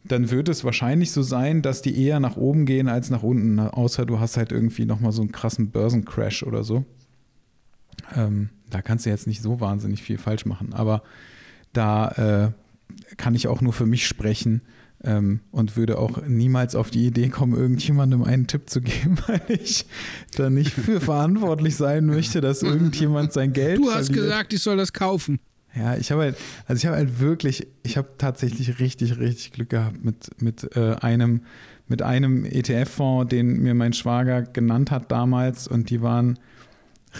dann wird es wahrscheinlich so sein, dass die eher nach oben gehen als nach unten, außer du hast halt irgendwie nochmal so einen krassen Börsencrash oder so. Ähm, da kannst du jetzt nicht so wahnsinnig viel falsch machen, aber da äh, kann ich auch nur für mich sprechen ähm, und würde auch niemals auf die Idee kommen, irgendjemandem einen Tipp zu geben, *laughs* weil ich da nicht für verantwortlich sein möchte, dass irgendjemand sein *laughs* Geld. Du hast verliert. gesagt, ich soll das kaufen. Ja, ich habe halt, also ich habe halt wirklich, ich habe tatsächlich richtig, richtig Glück gehabt mit, mit äh, einem, mit einem ETF-Fonds, den mir mein Schwager genannt hat damals und die waren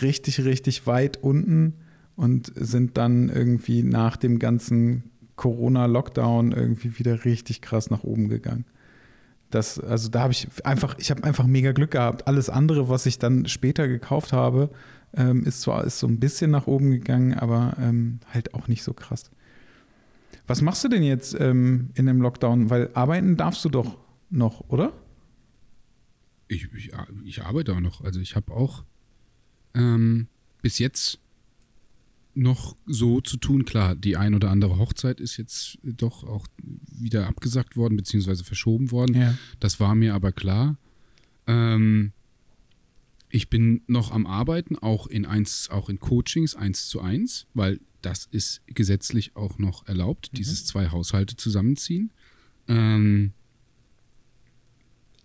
richtig, richtig weit unten und sind dann irgendwie nach dem ganzen Corona-Lockdown irgendwie wieder richtig krass nach oben gegangen. Das, also da habe ich einfach, ich habe einfach mega Glück gehabt. Alles andere, was ich dann später gekauft habe, ähm, ist zwar ist so ein bisschen nach oben gegangen, aber ähm, halt auch nicht so krass. Was machst du denn jetzt ähm, in dem Lockdown? Weil arbeiten darfst du doch noch, oder? Ich, ich, ich arbeite auch noch. Also ich habe auch ähm, bis jetzt noch so zu tun. Klar, die ein oder andere Hochzeit ist jetzt doch auch wieder abgesagt worden, beziehungsweise verschoben worden. Ja. Das war mir aber klar. Ähm, ich bin noch am Arbeiten, auch in eins, auch in Coachings eins zu eins, weil das ist gesetzlich auch noch erlaubt, mhm. dieses zwei Haushalte zusammenziehen. Ähm,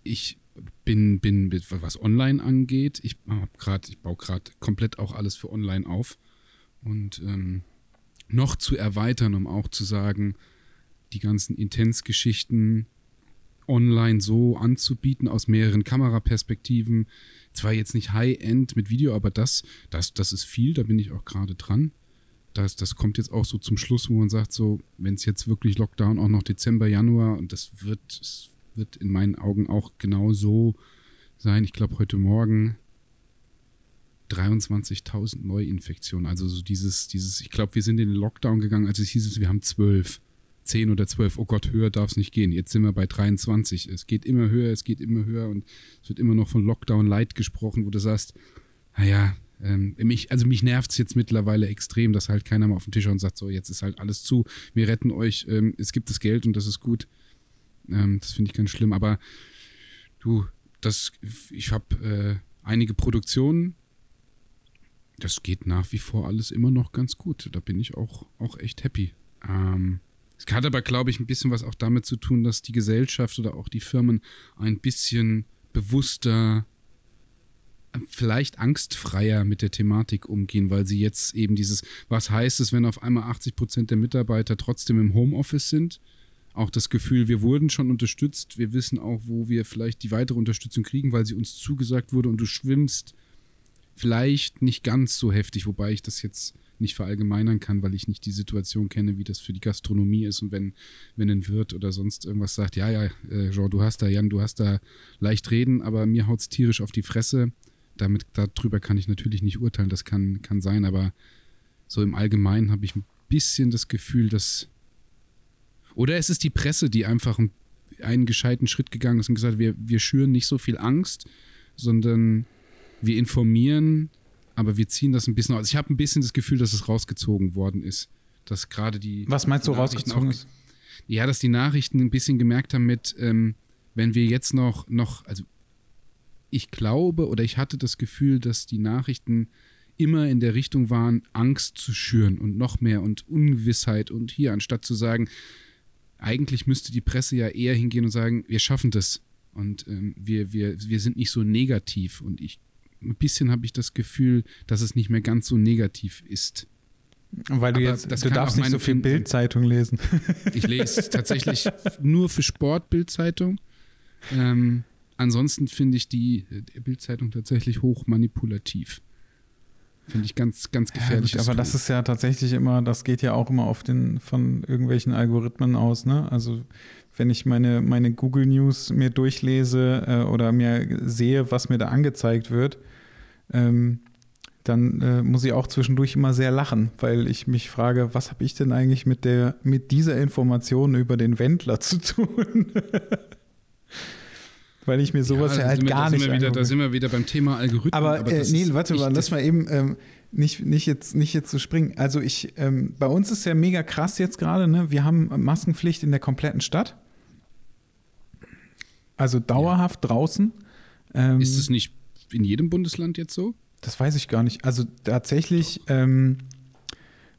ich bin, bin, was online angeht, ich habe gerade, ich baue gerade komplett auch alles für online auf und ähm, noch zu erweitern, um auch zu sagen, die ganzen Intensgeschichten online so anzubieten aus mehreren Kameraperspektiven. Zwar jetzt nicht High-End mit Video, aber das, das, das ist viel, da bin ich auch gerade dran. Das, das kommt jetzt auch so zum Schluss, wo man sagt, so, wenn es jetzt wirklich Lockdown auch noch Dezember, Januar und das wird, es wird in meinen Augen auch genau so sein. Ich glaube, heute Morgen 23.000 Neuinfektionen. Also so dieses, dieses, ich glaube, wir sind in den Lockdown gegangen, als es hieß, wir haben zwölf. 10 oder 12, oh Gott, höher darf es nicht gehen. Jetzt sind wir bei 23. Es geht immer höher, es geht immer höher und es wird immer noch von Lockdown Light gesprochen, wo du sagst, naja, ähm, mich, also mich nervt es jetzt mittlerweile extrem, dass halt keiner mal auf den Tisch und sagt, so, jetzt ist halt alles zu, wir retten euch, ähm, es gibt das Geld und das ist gut. Ähm, das finde ich ganz schlimm, aber du, das, ich habe äh, einige Produktionen, das geht nach wie vor alles immer noch ganz gut. Da bin ich auch, auch echt happy. Ähm, es hat aber, glaube ich, ein bisschen was auch damit zu tun, dass die Gesellschaft oder auch die Firmen ein bisschen bewusster, vielleicht angstfreier mit der Thematik umgehen, weil sie jetzt eben dieses, was heißt es, wenn auf einmal 80 Prozent der Mitarbeiter trotzdem im Homeoffice sind? Auch das Gefühl, wir wurden schon unterstützt, wir wissen auch, wo wir vielleicht die weitere Unterstützung kriegen, weil sie uns zugesagt wurde. Und du schwimmst vielleicht nicht ganz so heftig, wobei ich das jetzt nicht verallgemeinern kann, weil ich nicht die Situation kenne, wie das für die Gastronomie ist. Und wenn, wenn ein Wirt oder sonst irgendwas sagt, ja, ja, äh, Jean, du hast da, Jan, du hast da leicht reden, aber mir haut es tierisch auf die Fresse. Damit, darüber kann ich natürlich nicht urteilen, das kann, kann sein, aber so im Allgemeinen habe ich ein bisschen das Gefühl, dass oder es ist die Presse, die einfach einen gescheiten Schritt gegangen ist und gesagt, wir, wir schüren nicht so viel Angst, sondern wir informieren, aber wir ziehen das ein bisschen aus. Ich habe ein bisschen das Gefühl, dass es rausgezogen worden ist. Dass gerade die. Was meinst du, rausgezogen auch, ist? Ja, dass die Nachrichten ein bisschen gemerkt haben mit, ähm, wenn wir jetzt noch, noch, also ich glaube oder ich hatte das Gefühl, dass die Nachrichten immer in der Richtung waren, Angst zu schüren und noch mehr und Ungewissheit und hier, anstatt zu sagen, eigentlich müsste die Presse ja eher hingehen und sagen, wir schaffen das und ähm, wir, wir, wir sind nicht so negativ. Und ich, ein bisschen habe ich das Gefühl, dass es nicht mehr ganz so negativ ist. Weil du Aber jetzt, du darfst nicht so viel Bildzeitung lesen. *laughs* Ich lese tatsächlich nur für Sport Bildzeitung. Ähm, ansonsten finde ich die, die Bildzeitung tatsächlich hoch manipulativ. Finde ich ganz, ganz gefährlich. Ja, aber das ist ja tatsächlich immer, das geht ja auch immer auf den, von irgendwelchen Algorithmen aus, ne? Also wenn ich meine, meine Google News mir durchlese äh, oder mir sehe, was mir da angezeigt wird, ähm, dann äh, muss ich auch zwischendurch immer sehr lachen, weil ich mich frage, was habe ich denn eigentlich mit der, mit dieser Information über den Wendler zu tun? *laughs* weil ich mir sowas ja, ja halt gar nicht wieder, Da sind wir wieder beim Thema Algorithmen. Aber, aber äh, nee, warte mal, lass mal eben ähm, nicht, nicht, jetzt, nicht jetzt so springen. Also ich, ähm, bei uns ist ja mega krass jetzt gerade, ne? Wir haben Maskenpflicht in der kompletten Stadt. Also dauerhaft ja. draußen. Ähm, ist es nicht in jedem Bundesland jetzt so? Das weiß ich gar nicht. Also tatsächlich ähm,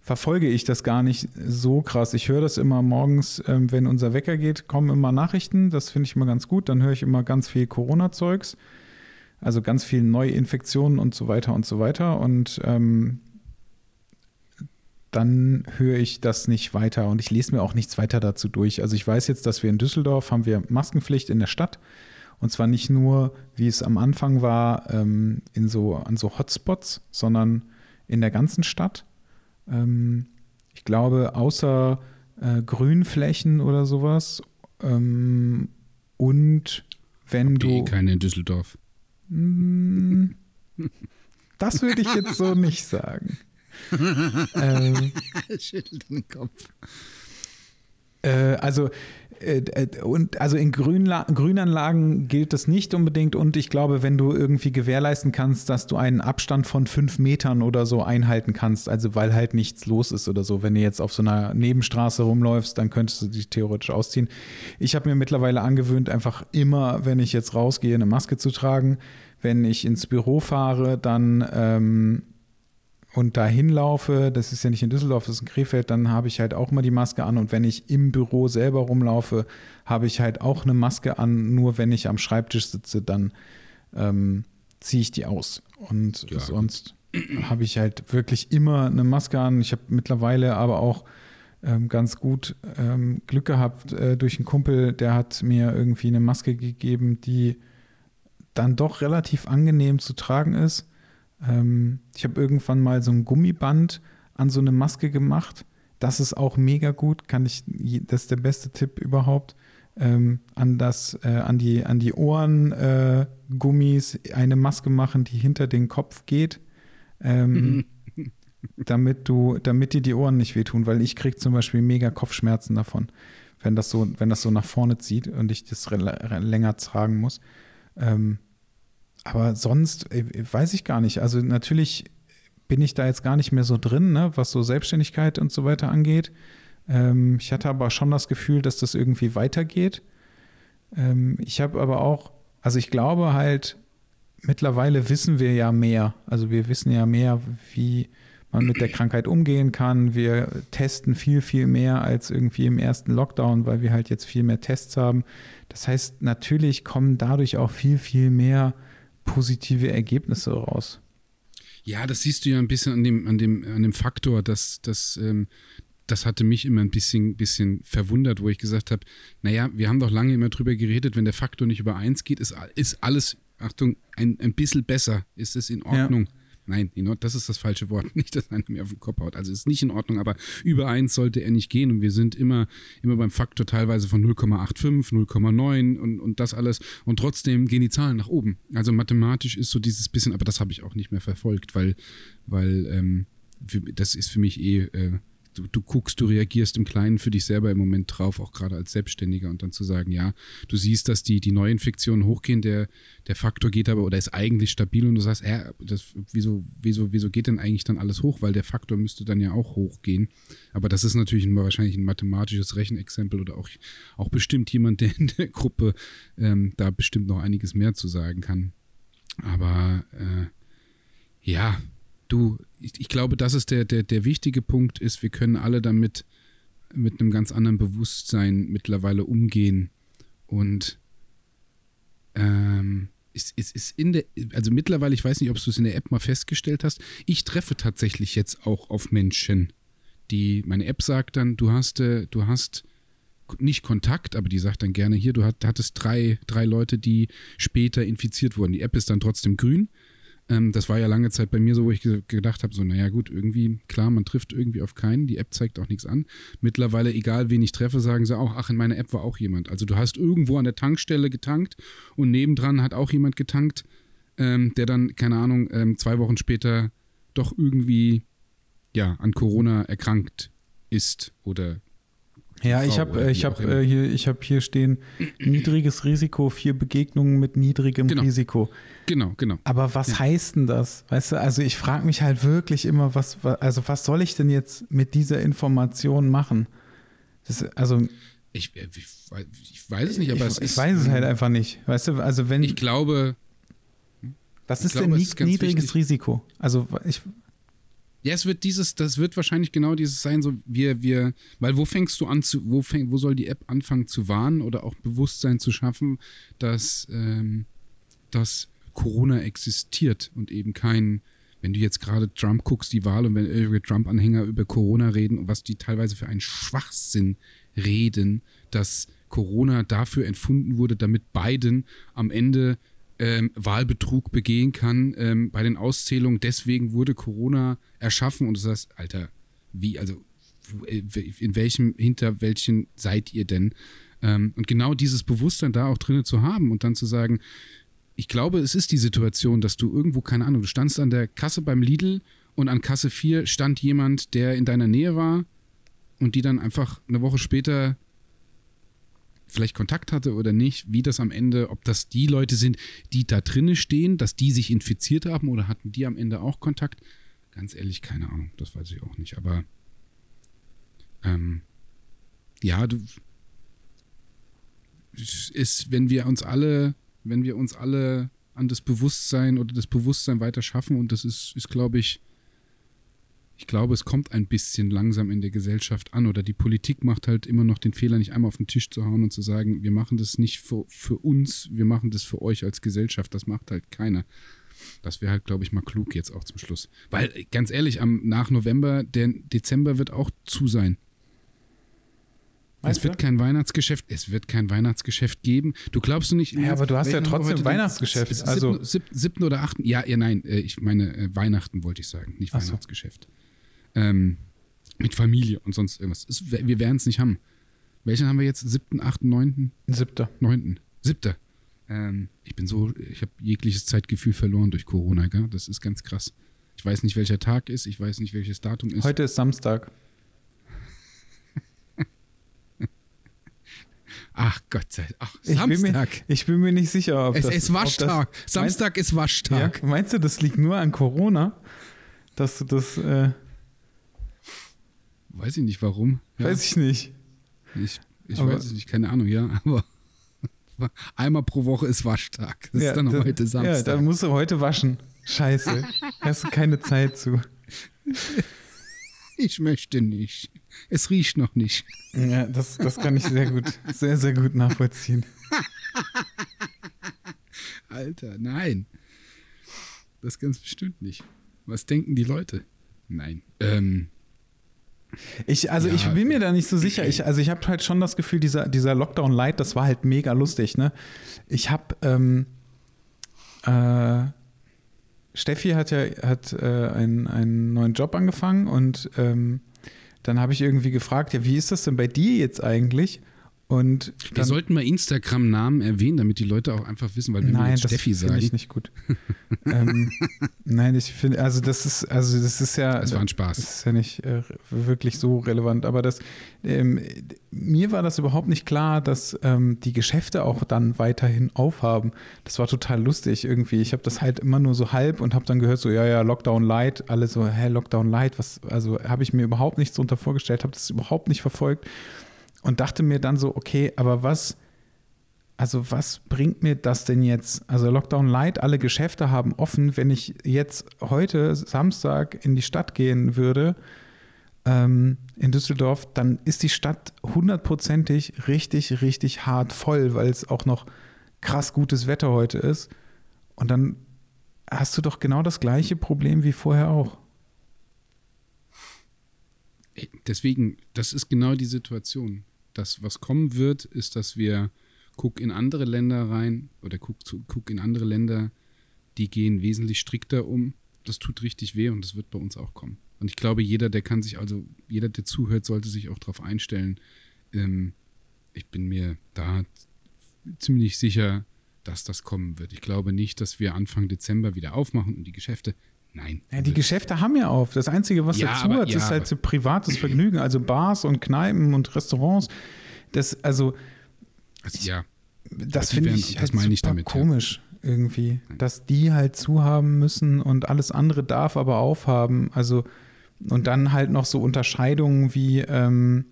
verfolge ich das gar nicht so krass. Ich höre das immer morgens, ähm, wenn unser Wecker geht, kommen immer Nachrichten. Das finde ich immer ganz gut. Dann höre ich immer ganz viel Corona-Zeugs. Also ganz viel Neuinfektionen und so weiter und so weiter. Und ähm, dann höre ich das nicht weiter und ich lese mir auch nichts weiter dazu durch. Also ich weiß jetzt, dass wir in Düsseldorf haben wir Maskenpflicht in der Stadt. Und zwar nicht nur, wie es am Anfang war, ähm, in so, an so Hotspots, sondern in der ganzen Stadt. Ähm, ich glaube, außer äh, Grünflächen oder sowas. Ähm, und wenn Habt du. Eh keine in Düsseldorf. Mm, das würde ich jetzt so nicht sagen. ähm, *laughs* Schüttelt den Kopf. Äh, also und also in Grünla Grünanlagen gilt das nicht unbedingt und ich glaube, wenn du irgendwie gewährleisten kannst, dass du einen Abstand von fünf Metern oder so einhalten kannst, also weil halt nichts los ist oder so. Wenn du jetzt auf so einer Nebenstraße rumläufst, dann könntest du dich theoretisch ausziehen. Ich habe mir mittlerweile angewöhnt, einfach immer, wenn ich jetzt rausgehe, eine Maske zu tragen. Wenn ich ins Büro fahre, dann ähm, und da hinlaufe, das ist ja nicht in Düsseldorf, das ist in Krefeld, dann habe ich halt auch mal die Maske an. Und wenn ich im Büro selber rumlaufe, habe ich halt auch eine Maske an. Nur wenn ich am Schreibtisch sitze, dann ähm, ziehe ich die aus. Und ja, sonst habe ich halt wirklich immer eine Maske an. Ich habe mittlerweile aber auch ähm, ganz gut ähm, Glück gehabt äh, durch einen Kumpel, der hat mir irgendwie eine Maske gegeben, die dann doch relativ angenehm zu tragen ist ähm, ich habe irgendwann mal so ein Gummiband an so eine Maske gemacht. Das ist auch mega gut, kann ich, das ist der beste Tipp überhaupt. Ähm, an das, äh, an die, an die Ohren äh, Gummis eine Maske machen, die hinter den Kopf geht. Ähm, *laughs* damit du, damit dir die Ohren nicht wehtun, weil ich kriege zum Beispiel mega Kopfschmerzen davon, wenn das so, wenn das so nach vorne zieht und ich das länger tragen muss. Ähm, aber sonst äh, weiß ich gar nicht. Also natürlich bin ich da jetzt gar nicht mehr so drin, ne, was so Selbstständigkeit und so weiter angeht. Ähm, ich hatte aber schon das Gefühl, dass das irgendwie weitergeht. Ähm, ich habe aber auch, also ich glaube halt, mittlerweile wissen wir ja mehr. Also wir wissen ja mehr, wie man mit der Krankheit umgehen kann. Wir testen viel, viel mehr als irgendwie im ersten Lockdown, weil wir halt jetzt viel mehr Tests haben. Das heißt, natürlich kommen dadurch auch viel, viel mehr positive Ergebnisse raus. Ja, das siehst du ja ein bisschen an dem, an dem, an dem Faktor, dass, dass ähm, das hatte mich immer ein bisschen, bisschen verwundert, wo ich gesagt habe, naja, wir haben doch lange immer drüber geredet, wenn der Faktor nicht über eins geht, ist, ist alles, Achtung, ein, ein bisschen besser, ist es in Ordnung. Ja. Nein, das ist das falsche Wort. *laughs* Nicht, dass einer mir auf den Kopf haut. Also ist nicht in Ordnung, aber über 1 sollte er nicht gehen und wir sind immer, immer beim Faktor teilweise von 0,85, 0,9 und, und das alles und trotzdem gehen die Zahlen nach oben. Also mathematisch ist so dieses bisschen, aber das habe ich auch nicht mehr verfolgt, weil, weil ähm, für, das ist für mich eh äh, du, du guckst, du reagierst im Kleinen für dich selber im Moment drauf, auch gerade als Selbstständiger und dann zu sagen, ja, du siehst, dass die, die Neuinfektionen hochgehen, der, der Faktor geht aber oder ist eigentlich stabil und du sagst, äh, das, wieso, wieso, wieso geht denn eigentlich dann alles hoch? Weil der Faktor müsste dann ja auch hochgehen. Aber das ist natürlich ein, wahrscheinlich ein mathematisches Rechenexempel oder auch, auch bestimmt jemand, der in der Gruppe ähm, da bestimmt noch einiges mehr zu sagen kann. Aber äh, ja, du, ich, ich, glaube, das ist der, der, der wichtige Punkt, ist, wir können alle damit mit einem ganz anderen Bewusstsein mittlerweile umgehen. Und ähm, es, es ist in der, also mittlerweile, ich weiß nicht, ob du es in der App mal festgestellt hast, ich treffe tatsächlich jetzt auch auf Menschen, die, meine App sagt dann, du hast, äh, du hast nicht Kontakt, aber die sagt dann gerne hier, du hattest drei, drei Leute, die später infiziert wurden. Die App ist dann trotzdem grün, ähm, das war ja lange Zeit bei mir so, wo ich gedacht habe, so, naja gut, irgendwie, klar, man trifft irgendwie auf keinen, die App zeigt auch nichts an. Mittlerweile, egal wen ich treffe, sagen sie auch, ach, in meiner App war auch jemand. Also du hast irgendwo an der Tankstelle getankt und nebendran hat auch jemand getankt, ähm, der dann, keine Ahnung, ähm, zwei Wochen später doch irgendwie, ja, an Corona erkrankt ist oder ja, ich habe ich hab, äh, hier, hab hier stehen, niedriges Risiko, vier Begegnungen mit niedrigem genau. Risiko. Genau, genau. Aber was ja. heißt denn das? Weißt du, also ich frage mich halt wirklich immer, was, also was soll ich denn jetzt mit dieser Information machen? Das, also ich, äh, ich, ich, weiß es nicht, aber ich, es ist. Ich weiß es halt einfach nicht. Weißt du, also wenn. Ich glaube. Was ist glaube, denn niedriges wichtig. Risiko? Also ich, ja, es wird dieses, das wird wahrscheinlich genau dieses sein, so wir, wir, weil wo fängst du an zu, wo fäng, wo soll die App anfangen zu warnen oder auch Bewusstsein zu schaffen, dass, ähm, dass Corona existiert und eben kein, wenn du jetzt gerade Trump guckst, die Wahl und wenn irgendwelche Trump-Anhänger über Corona reden und was die teilweise für einen Schwachsinn reden, dass Corona dafür entfunden wurde, damit Biden am Ende ähm, Wahlbetrug begehen kann ähm, bei den Auszählungen. Deswegen wurde Corona erschaffen und du sagst, Alter, wie, also in welchem, hinter welchen seid ihr denn? Ähm, und genau dieses Bewusstsein da auch drin zu haben und dann zu sagen, ich glaube, es ist die Situation, dass du irgendwo, keine Ahnung, du standst an der Kasse beim Lidl und an Kasse 4 stand jemand, der in deiner Nähe war und die dann einfach eine Woche später vielleicht Kontakt hatte oder nicht, wie das am Ende, ob das die Leute sind, die da drinnen stehen, dass die sich infiziert haben oder hatten die am Ende auch Kontakt? Ganz ehrlich, keine Ahnung, das weiß ich auch nicht. Aber ähm, ja, du ist, wenn wir uns alle, wenn wir uns alle an das Bewusstsein oder das Bewusstsein weiter schaffen und das ist, ist glaube ich, ich glaube, es kommt ein bisschen langsam in der Gesellschaft an oder die Politik macht halt immer noch den Fehler, nicht einmal auf den Tisch zu hauen und zu sagen, wir machen das nicht für, für uns, wir machen das für euch als Gesellschaft. Das macht halt keiner. Das wäre halt, glaube ich, mal klug jetzt auch zum Schluss. Weil, ganz ehrlich, am, nach November, der Dezember wird auch zu sein. Meinst es wird du? kein Weihnachtsgeschäft, es wird kein Weihnachtsgeschäft geben. Du glaubst du nicht. Ja, aber du hast ja trotzdem Weihnachtsgeschäft. Also siebten, siebten, oder achten. Ja, ja, nein, äh, ich meine äh, Weihnachten wollte ich sagen, nicht Weihnachtsgeschäft. Ähm, mit Familie und sonst irgendwas. Es, wir werden es nicht haben. Welchen haben wir jetzt? Siebten, achten, neunten? Siebter. Neunten. Siebter. Ähm, ich bin so, ich habe jegliches Zeitgefühl verloren durch Corona, gell? Das ist ganz krass. Ich weiß nicht, welcher Tag ist, ich weiß nicht, welches Datum ist. Heute ist Samstag. *laughs* Ach Gott sei Dank. Ach, ich Samstag. Bin mir, ich bin mir nicht sicher, ob es das, ist Waschtag. Das, Samstag meinst, ist Waschtag. Ja, meinst du, das liegt nur an Corona, dass du das äh, Weiß ich nicht warum. Ja. Weiß ich nicht. Ich, ich weiß es nicht, keine Ahnung, ja, aber *laughs* einmal pro Woche ist Waschtag. Das ja, ist dann da, heute Samstag. Ja, dann musst du heute waschen. Scheiße. Hast du keine Zeit zu. *laughs* Ich möchte nicht. Es riecht noch nicht. Ja, das, das kann ich sehr gut, sehr, sehr gut nachvollziehen. *laughs* Alter, nein. Das ganz bestimmt nicht. Was denken die Leute? Nein. Ähm, ich, also ja, ich bin mir da nicht so sicher. Ich, also ich habe halt schon das Gefühl, dieser, dieser Lockdown Light, das war halt mega lustig. Ne? Ich habe, ähm, äh, Steffi hat ja hat, äh, einen, einen neuen Job angefangen und ähm, dann habe ich irgendwie gefragt, ja, wie ist das denn bei dir jetzt eigentlich? Und wir sollten mal Instagram-Namen erwähnen, damit die Leute auch einfach wissen, weil wenn nein, wir jetzt Steffi sagen. ich nicht gut. ähm, nein, ich finde, also das ist, also das ist ja. Das war ein Spaß. Das ist ja nicht äh, wirklich so relevant, aber das, ähm, mir war das überhaupt nicht klar, dass ähm, die Geschäfte auch dann weiterhin aufhaben. Das war total lustig irgendwie. Ich habe das halt immer nur so halb und habe dann gehört, so, ja, ja, Lockdown Light, alle so, hä, Lockdown Light, was, also habe ich mir überhaupt nichts darunter vorgestellt, habe das überhaupt nicht verfolgt und dachte mir dann so, okay, aber was, also was bringt mir das denn jetzt? Also Lockdown Light, alle Geschäfte haben offen. Wenn ich jetzt heute Samstag in die Stadt gehen würde, ähm, in Düsseldorf, dann ist die Stadt hundertprozentig richtig, richtig hart voll, weil es auch noch krass gutes Wetter heute ist. Und dann hast du doch genau das gleiche Problem wie vorher auch. Deswegen, das ist genau die Situation das, was kommen wird, ist, dass wir guck in andere Länder rein oder guck, guck in andere Länder, die gehen wesentlich strikter um. Das tut richtig weh und das wird bei uns auch kommen. Und ich glaube, jeder, der kann sich, also jeder, der zuhört, sollte sich auch darauf einstellen. Ähm, ich bin mir da ziemlich sicher, dass das kommen wird. Ich glaube nicht, dass wir Anfang Dezember wieder aufmachen und die Geschäfte. Nein. Ja, die Geschäfte haben ja auf. Das Einzige, was ja, dazu aber, hat, ja, ist halt so privates *clears throat* Vergnügen. Also Bars und Kneipen und Restaurants. Das, also. also ja. Das finde ich das halt ich damit, komisch ja. irgendwie, dass die halt zu haben müssen und alles andere darf aber aufhaben. Also, und dann halt noch so Unterscheidungen wie, ähm,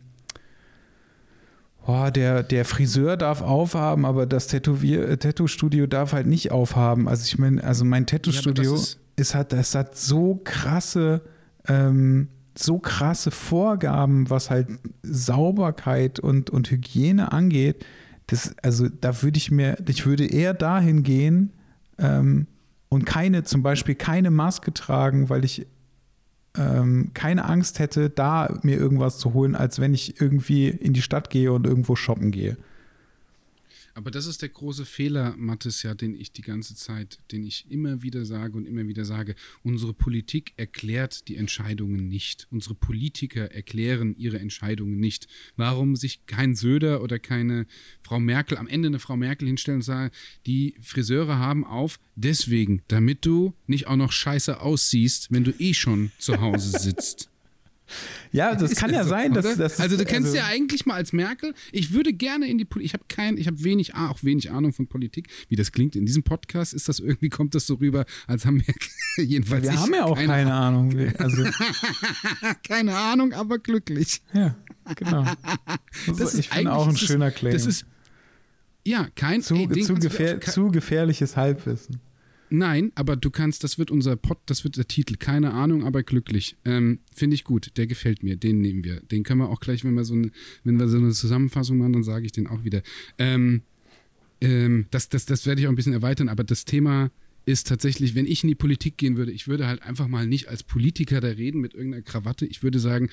oh, der, der Friseur darf aufhaben, aber das Tattoo-Studio darf halt nicht aufhaben. Also ich meine, also mein Tattoo-Studio ja, es hat, es hat so krasse, ähm, so krasse Vorgaben, was halt Sauberkeit und, und Hygiene angeht. Das, also da würde ich mir, ich würde eher dahin gehen ähm, und keine, zum Beispiel keine Maske tragen, weil ich ähm, keine Angst hätte, da mir irgendwas zu holen, als wenn ich irgendwie in die Stadt gehe und irgendwo shoppen gehe. Aber das ist der große Fehler, Mathis, ja, den ich die ganze Zeit, den ich immer wieder sage und immer wieder sage. Unsere Politik erklärt die Entscheidungen nicht. Unsere Politiker erklären ihre Entscheidungen nicht. Warum sich kein Söder oder keine Frau Merkel, am Ende eine Frau Merkel hinstellen und sagen, die Friseure haben auf, deswegen, damit du nicht auch noch scheiße aussiehst, wenn du eh schon zu Hause sitzt. Ja, das kann ja so, sein, dass, dass Also du kennst also ja eigentlich mal als Merkel. Ich würde gerne in die Politik. Ich habe kein, ich habe wenig, auch wenig Ahnung von Politik. Wie das klingt in diesem Podcast, ist das irgendwie kommt das so rüber, als haben wir *laughs* jedenfalls. Wir haben ja auch keine, keine Ahnung. Also *laughs* keine Ahnung, aber glücklich. Ja, genau. Das, das ist ich finde auch ein schöner Claim. Das ist ja kein zu, ey, zu, gefähr, zu gefährliches Halbwissen. Nein, aber du kannst, das wird unser Pod, das wird der Titel. Keine Ahnung, aber glücklich. Ähm, Finde ich gut, der gefällt mir, den nehmen wir. Den können wir auch gleich, wenn wir so eine, wenn wir so eine Zusammenfassung machen, dann sage ich den auch wieder. Ähm, ähm, das, das, das werde ich auch ein bisschen erweitern, aber das Thema ist tatsächlich, wenn ich in die Politik gehen würde, ich würde halt einfach mal nicht als Politiker da reden mit irgendeiner Krawatte. Ich würde sagen,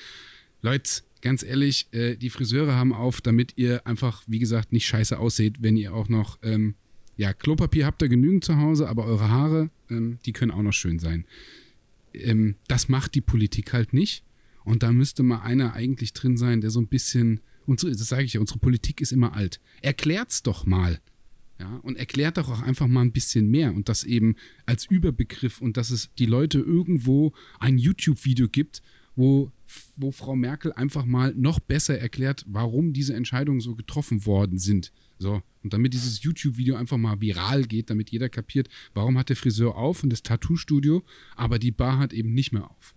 Leute, ganz ehrlich, äh, die Friseure haben auf, damit ihr einfach, wie gesagt, nicht scheiße ausseht, wenn ihr auch noch ähm, ja, Klopapier habt ihr genügend zu Hause, aber eure Haare, ähm, die können auch noch schön sein. Ähm, das macht die Politik halt nicht. Und da müsste mal einer eigentlich drin sein, der so ein bisschen, unsere, das sage ich ja, unsere Politik ist immer alt. Erklärt's doch mal. Ja, und erklärt doch auch einfach mal ein bisschen mehr und das eben als Überbegriff und dass es die Leute irgendwo ein YouTube-Video gibt, wo, wo Frau Merkel einfach mal noch besser erklärt, warum diese Entscheidungen so getroffen worden sind. So, und damit dieses YouTube-Video einfach mal viral geht, damit jeder kapiert, warum hat der Friseur auf und das Tattoo-Studio, aber die Bar hat eben nicht mehr auf.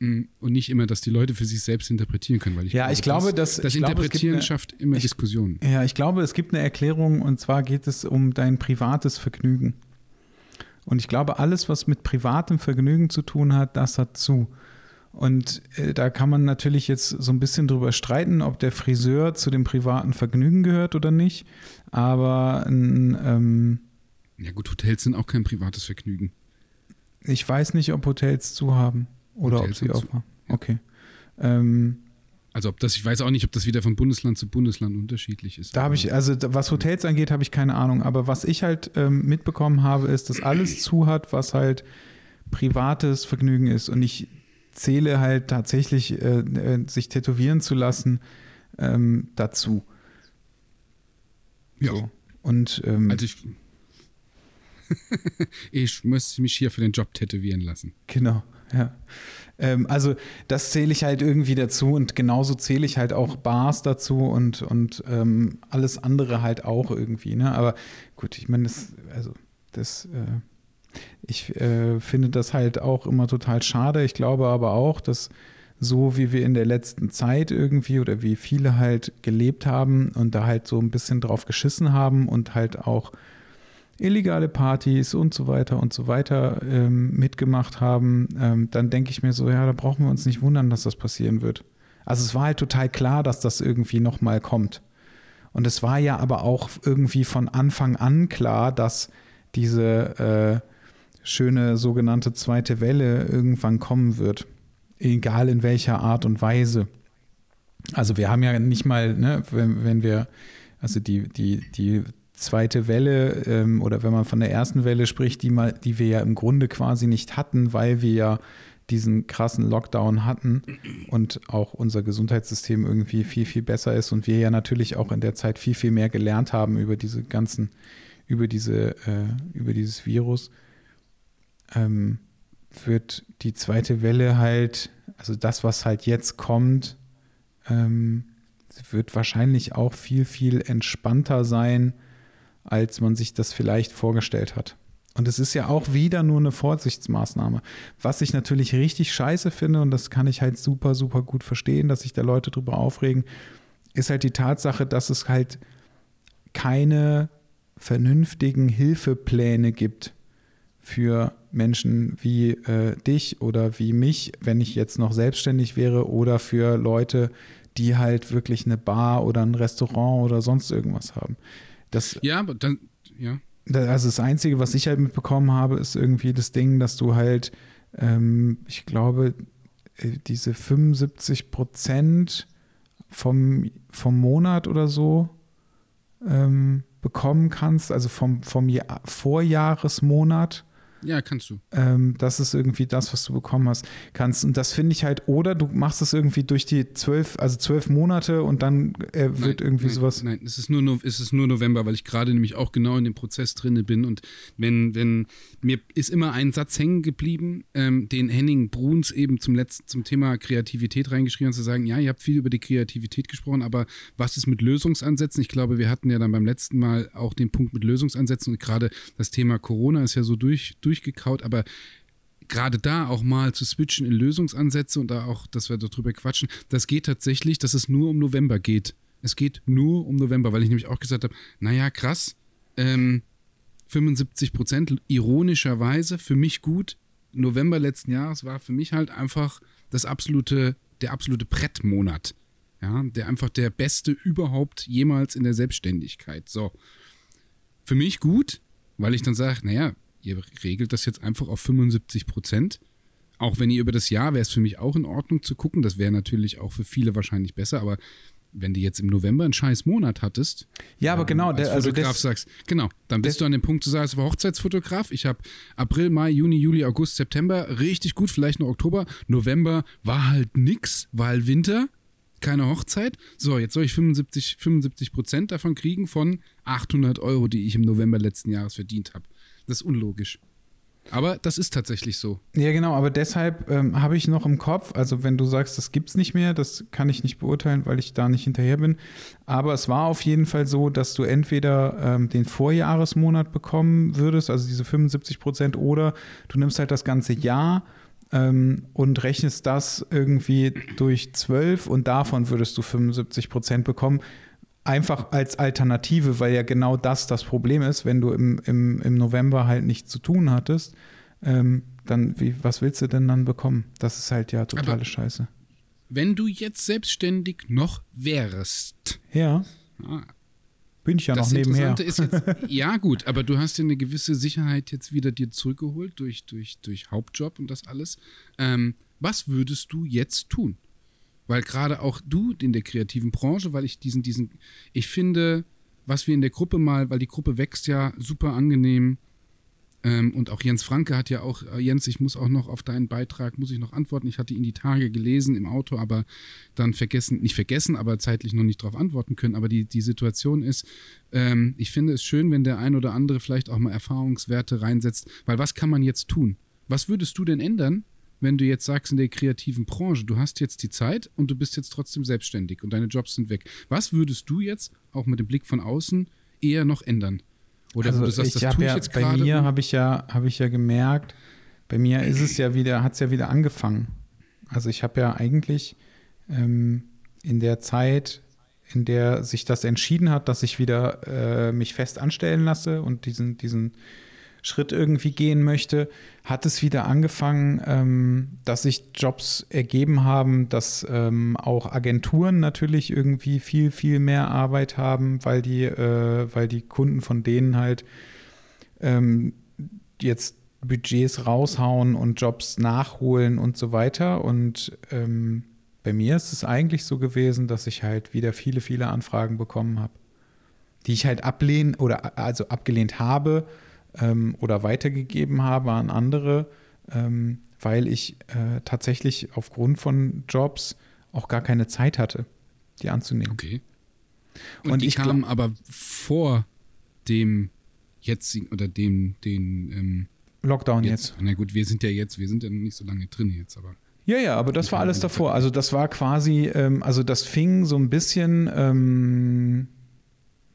Mm, und nicht immer, dass die Leute für sich selbst interpretieren können, weil ich ja, glaube, ich glaube, das, dass, das Interpretieren eine, schafft immer ich, Diskussionen. Ja, ich glaube, es gibt eine Erklärung und zwar geht es um dein privates Vergnügen. Und ich glaube, alles, was mit privatem Vergnügen zu tun hat, das hat zu. Und äh, da kann man natürlich jetzt so ein bisschen drüber streiten, ob der Friseur zu dem privaten Vergnügen gehört oder nicht. Aber ähm, ja gut, Hotels sind auch kein privates Vergnügen. Ich weiß nicht, ob Hotels zu haben oder Hotels ob sie aufhaben. Okay. Ähm, also ob das, ich weiß auch nicht, ob das wieder von Bundesland zu Bundesland unterschiedlich ist. Da habe ich, also was Hotels angeht, habe ich keine Ahnung. Aber was ich halt ähm, mitbekommen habe, ist, dass alles zu hat, was halt privates Vergnügen ist und ich zähle halt tatsächlich, äh, äh, sich tätowieren zu lassen, ähm, dazu. Ja. So. Und ähm, Also ich, *laughs* ich muss mich hier für den Job tätowieren lassen. Genau, ja. Ähm, also das zähle ich halt irgendwie dazu und genauso zähle ich halt auch Bars dazu und, und ähm, alles andere halt auch irgendwie. Ne? Aber gut, ich meine, das, also das, äh, ich äh, finde das halt auch immer total schade. Ich glaube aber auch, dass so wie wir in der letzten Zeit irgendwie oder wie viele halt gelebt haben und da halt so ein bisschen drauf geschissen haben und halt auch illegale Partys und so weiter und so weiter ähm, mitgemacht haben, ähm, dann denke ich mir so, ja, da brauchen wir uns nicht wundern, dass das passieren wird. Also es war halt total klar, dass das irgendwie nochmal kommt. Und es war ja aber auch irgendwie von Anfang an klar, dass diese äh, schöne sogenannte zweite Welle irgendwann kommen wird. Egal in welcher Art und Weise. Also wir haben ja nicht mal, ne, wenn, wenn wir, also die, die, die zweite Welle ähm, oder wenn man von der ersten Welle spricht, die, mal, die wir ja im Grunde quasi nicht hatten, weil wir ja diesen krassen Lockdown hatten und auch unser Gesundheitssystem irgendwie viel, viel besser ist und wir ja natürlich auch in der Zeit viel, viel mehr gelernt haben über diese ganzen, über diese, äh, über dieses Virus, ähm, wird die zweite Welle halt, also das, was halt jetzt kommt, ähm, wird wahrscheinlich auch viel, viel entspannter sein, als man sich das vielleicht vorgestellt hat. Und es ist ja auch wieder nur eine Vorsichtsmaßnahme. Was ich natürlich richtig scheiße finde, und das kann ich halt super, super gut verstehen, dass sich da Leute drüber aufregen, ist halt die Tatsache, dass es halt keine vernünftigen Hilfepläne gibt für Menschen wie äh, dich oder wie mich, wenn ich jetzt noch selbstständig wäre, oder für Leute, die halt wirklich eine Bar oder ein Restaurant oder sonst irgendwas haben. Das, Ja, aber dann, ja. also das Einzige, was ich halt mitbekommen habe, ist irgendwie das Ding, dass du halt, ähm, ich glaube, äh, diese 75 Prozent vom, vom Monat oder so ähm, bekommen kannst, also vom, vom Jahr, Vorjahresmonat. Ja, kannst du. Ähm, das ist irgendwie das, was du bekommen hast, kannst. Und das finde ich halt, oder du machst es irgendwie durch die zwölf, also zwölf Monate und dann äh, wird Nein, irgendwie nein, sowas. Nein, es ist, nur, es ist nur November, weil ich gerade nämlich auch genau in dem Prozess drinne bin. Und wenn, wenn, mir ist immer ein Satz hängen geblieben, ähm, den Henning Bruns eben zum letzten, zum Thema Kreativität reingeschrieben hat, zu sagen, ja, ihr habt viel über die Kreativität gesprochen, aber was ist mit Lösungsansätzen? Ich glaube, wir hatten ja dann beim letzten Mal auch den Punkt mit Lösungsansätzen und gerade das Thema Corona ist ja so durch, durchgekaut, aber gerade da auch mal zu switchen in Lösungsansätze und da auch, dass wir darüber quatschen, das geht tatsächlich, dass es nur um November geht. Es geht nur um November, weil ich nämlich auch gesagt habe, naja, krass, ähm, 75 Prozent, ironischerweise, für mich gut. November letzten Jahres war für mich halt einfach das absolute, der absolute Brettmonat. Ja, der einfach der beste überhaupt jemals in der Selbstständigkeit. So. Für mich gut, weil ich dann sage, naja, ihr regelt das jetzt einfach auf 75 Prozent. Auch wenn ihr über das Jahr wäre es für mich auch in Ordnung zu gucken. Das wäre natürlich auch für viele wahrscheinlich besser, aber wenn du jetzt im November einen scheiß Monat hattest, Ja, aber genau, als der, also Fotograf das, sagst, genau, dann bist das- du an dem Punkt zu sagen, es war Hochzeitsfotograf. Ich habe April, Mai, Juni, Juli, August, September richtig gut, vielleicht noch Oktober. November war halt nix, war halt Winter, keine Hochzeit. So, jetzt soll ich 75, 75 Prozent davon kriegen von 800 Euro, die ich im November letzten Jahres verdient habe. Das ist unlogisch. Aber das ist tatsächlich so. Ja, genau, aber deshalb ähm, habe ich noch im Kopf, also wenn du sagst, das gibt's nicht mehr, das kann ich nicht beurteilen, weil ich da nicht hinterher bin. Aber es war auf jeden Fall so, dass du entweder ähm, den Vorjahresmonat bekommen würdest, also diese 75 Prozent, oder du nimmst halt das ganze Jahr ähm, und rechnest das irgendwie durch 12 und davon würdest du 75 Prozent bekommen. Einfach als Alternative, weil ja genau das das Problem ist, wenn du im, im, im November halt nichts zu tun hattest, ähm, dann, wie, was willst du denn dann bekommen? Das ist halt ja totale Aber- Scheiße. Wenn du jetzt selbstständig noch wärst, Ja, ah, bin ich ja das noch nebenher. Ist jetzt, *laughs* ja gut, aber du hast ja eine gewisse Sicherheit jetzt wieder dir zurückgeholt durch, durch, durch Hauptjob und das alles. Ähm, was würdest du jetzt tun? Weil gerade auch du in der kreativen Branche, weil ich diesen, diesen, ich finde, was wir in der Gruppe mal, weil die Gruppe wächst ja super angenehm, Ähm, und auch Jens Franke hat ja auch, äh, Jens, ich muss auch noch auf deinen Beitrag, muss ich noch antworten. Ich hatte ihn die Tage gelesen im Auto, aber dann vergessen, nicht vergessen, aber zeitlich noch nicht darauf antworten können. Aber die, die Situation ist, ähm, ich finde es schön, wenn der ein oder andere vielleicht auch mal Erfahrungswerte reinsetzt, weil was kann man jetzt tun? Was würdest du denn ändern, wenn du jetzt sagst in der kreativen Branche, du hast jetzt die Zeit und du bist jetzt trotzdem selbstständig und deine Jobs sind weg. Was würdest du jetzt, auch mit dem Blick von außen, eher noch ändern? Oder also du sagst, das tue ich ja, jetzt gerade. Bei mir habe ich, ja, hab ich ja gemerkt, bei mir ist es ja wieder, hat es ja wieder angefangen. Also ich habe ja eigentlich ähm, in der Zeit, in der sich das entschieden hat, dass ich wieder äh, mich fest anstellen lasse und diesen, diesen Schritt irgendwie gehen möchte, hat es wieder angefangen, ähm, dass sich Jobs ergeben haben, dass ähm, auch Agenturen natürlich irgendwie viel, viel mehr Arbeit haben, weil die, äh, weil die Kunden von denen halt ähm, jetzt Budgets raushauen und Jobs nachholen und so weiter. Und ähm, bei mir ist es eigentlich so gewesen, dass ich halt wieder viele, viele Anfragen bekommen habe, die ich halt ablehnen oder also abgelehnt habe, ähm, oder weitergegeben habe an andere, ähm, weil ich äh, tatsächlich aufgrund von Jobs auch gar keine Zeit hatte, die anzunehmen. Okay. Und, und die ich kam aber vor dem jetzigen oder dem den ähm, Lockdown jetzt, jetzt. Na gut, wir sind ja jetzt, wir sind ja nicht so lange drin jetzt, aber. Ja, ja, aber das war alles davor. Also das war quasi, ähm, also das fing so ein bisschen ähm,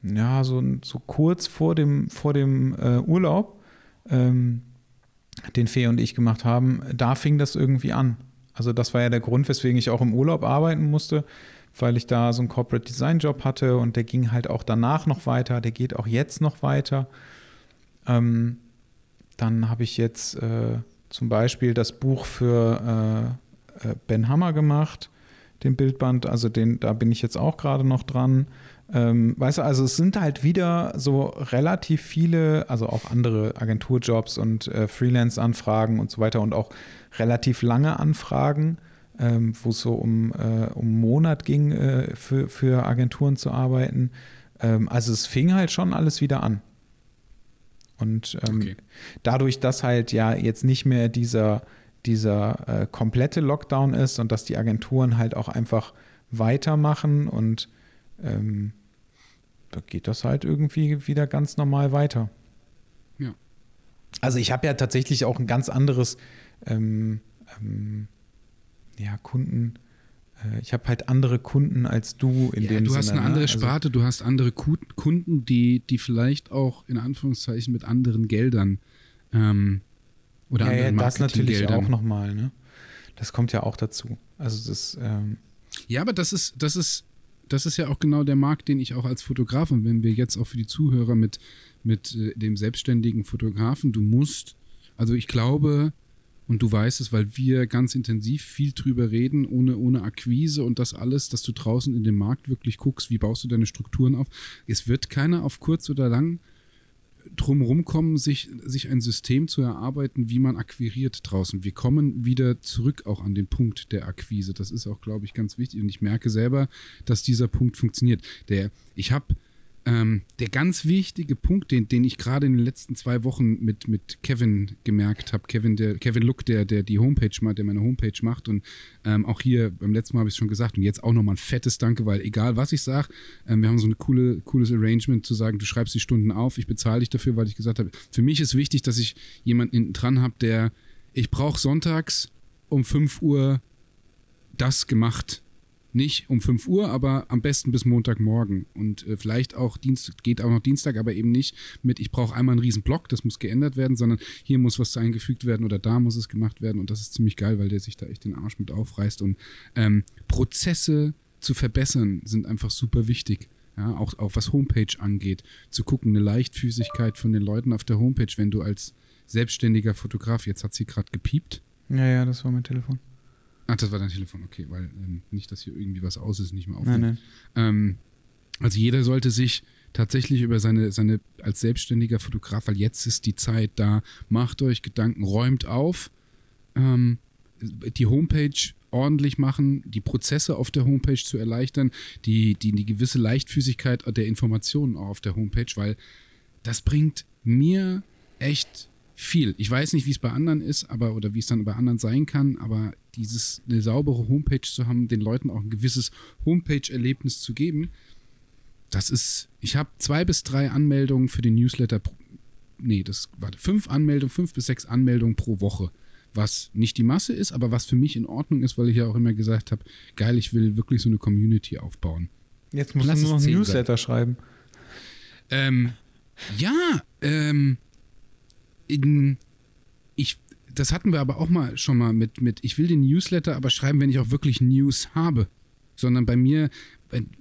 ja, so, so kurz vor dem, vor dem äh, Urlaub, ähm, den Fee und ich gemacht haben, da fing das irgendwie an. Also das war ja der Grund, weswegen ich auch im Urlaub arbeiten musste, weil ich da so einen Corporate Design Job hatte und der ging halt auch danach noch weiter, der geht auch jetzt noch weiter. Ähm, dann habe ich jetzt äh, zum Beispiel das Buch für äh, äh Ben Hammer gemacht, den Bildband, also den, da bin ich jetzt auch gerade noch dran. Ähm, weißt du, also es sind halt wieder so relativ viele, also auch andere Agenturjobs und äh, Freelance-Anfragen und so weiter und auch relativ lange Anfragen, ähm, wo es so um, äh, um einen Monat ging, äh, für, für Agenturen zu arbeiten. Ähm, also es fing halt schon alles wieder an. Und ähm, okay. dadurch, dass halt ja jetzt nicht mehr dieser, dieser äh, komplette Lockdown ist und dass die Agenturen halt auch einfach weitermachen und ähm, da geht das halt irgendwie wieder ganz normal weiter. Ja. Also ich habe ja tatsächlich auch ein ganz anderes ähm, ähm, ja, Kunden. Äh, ich habe halt andere Kunden als du in ja, dem Du Sinne, hast eine ne? andere also, Sparte, du hast andere Kunden, die, die vielleicht auch in Anführungszeichen mit anderen Geldern ähm, oder ja, anderen ja, das natürlich auch nochmal, ne? Das kommt ja auch dazu. Also das. Ähm, ja, aber das ist, das ist das ist ja auch genau der Markt, den ich auch als Fotograf und wenn wir jetzt auch für die Zuhörer mit, mit äh, dem selbstständigen Fotografen, du musst, also ich glaube, und du weißt es, weil wir ganz intensiv viel drüber reden, ohne, ohne Akquise und das alles, dass du draußen in dem Markt wirklich guckst, wie baust du deine Strukturen auf. Es wird keiner auf kurz oder lang drumherum kommen, sich, sich ein System zu erarbeiten, wie man akquiriert draußen. Wir kommen wieder zurück auch an den Punkt der Akquise. Das ist auch, glaube ich, ganz wichtig. Und ich merke selber, dass dieser Punkt funktioniert. Der, ich habe ähm, der ganz wichtige Punkt, den, den ich gerade in den letzten zwei Wochen mit, mit Kevin gemerkt habe, Kevin, der, Kevin Look, der, der die Homepage macht, der meine Homepage macht und ähm, auch hier beim letzten Mal habe ich es schon gesagt und jetzt auch nochmal ein fettes Danke, weil egal was ich sage, ähm, wir haben so ein coole, cooles Arrangement zu sagen, du schreibst die Stunden auf, ich bezahle dich dafür, weil ich gesagt habe, für mich ist wichtig, dass ich jemanden hinten dran habe, der, ich brauche sonntags um 5 Uhr das gemacht nicht um 5 Uhr, aber am besten bis Montagmorgen. Und äh, vielleicht auch Dienstag, geht auch noch Dienstag, aber eben nicht mit, ich brauche einmal einen riesen Block, das muss geändert werden, sondern hier muss was eingefügt werden oder da muss es gemacht werden. Und das ist ziemlich geil, weil der sich da echt den Arsch mit aufreißt. Und ähm, Prozesse zu verbessern sind einfach super wichtig. Ja, auch, auch was Homepage angeht, zu gucken, eine Leichtfüßigkeit von den Leuten auf der Homepage, wenn du als selbstständiger Fotograf, jetzt hat sie gerade gepiept. Ja, ja, das war mein Telefon. Ach, das war dein Telefon, okay, weil ähm, nicht, dass hier irgendwie was aus ist, nicht mehr aufnimmt. Nein, nein. Ähm, also jeder sollte sich tatsächlich über seine, seine als selbstständiger Fotograf, weil jetzt ist die Zeit da, macht euch Gedanken, räumt auf, ähm, die Homepage ordentlich machen, die Prozesse auf der Homepage zu erleichtern, die, die, die gewisse Leichtfüßigkeit der Informationen auch auf der Homepage, weil das bringt mir echt viel. Ich weiß nicht, wie es bei anderen ist, aber oder wie es dann bei anderen sein kann, aber dieses eine saubere Homepage zu haben, den Leuten auch ein gewisses Homepage-Erlebnis zu geben, das ist. Ich habe zwei bis drei Anmeldungen für den Newsletter. Nee, das warte, fünf Anmeldungen, fünf bis sechs Anmeldungen pro Woche. Was nicht die Masse ist, aber was für mich in Ordnung ist, weil ich ja auch immer gesagt habe, geil, ich will wirklich so eine Community aufbauen. Jetzt musst Lass du nur noch ein Newsletter sein. schreiben. Ähm, ja, ähm, in, ich, das hatten wir aber auch mal schon mal mit, mit, ich will den Newsletter aber schreiben, wenn ich auch wirklich News habe. Sondern bei mir,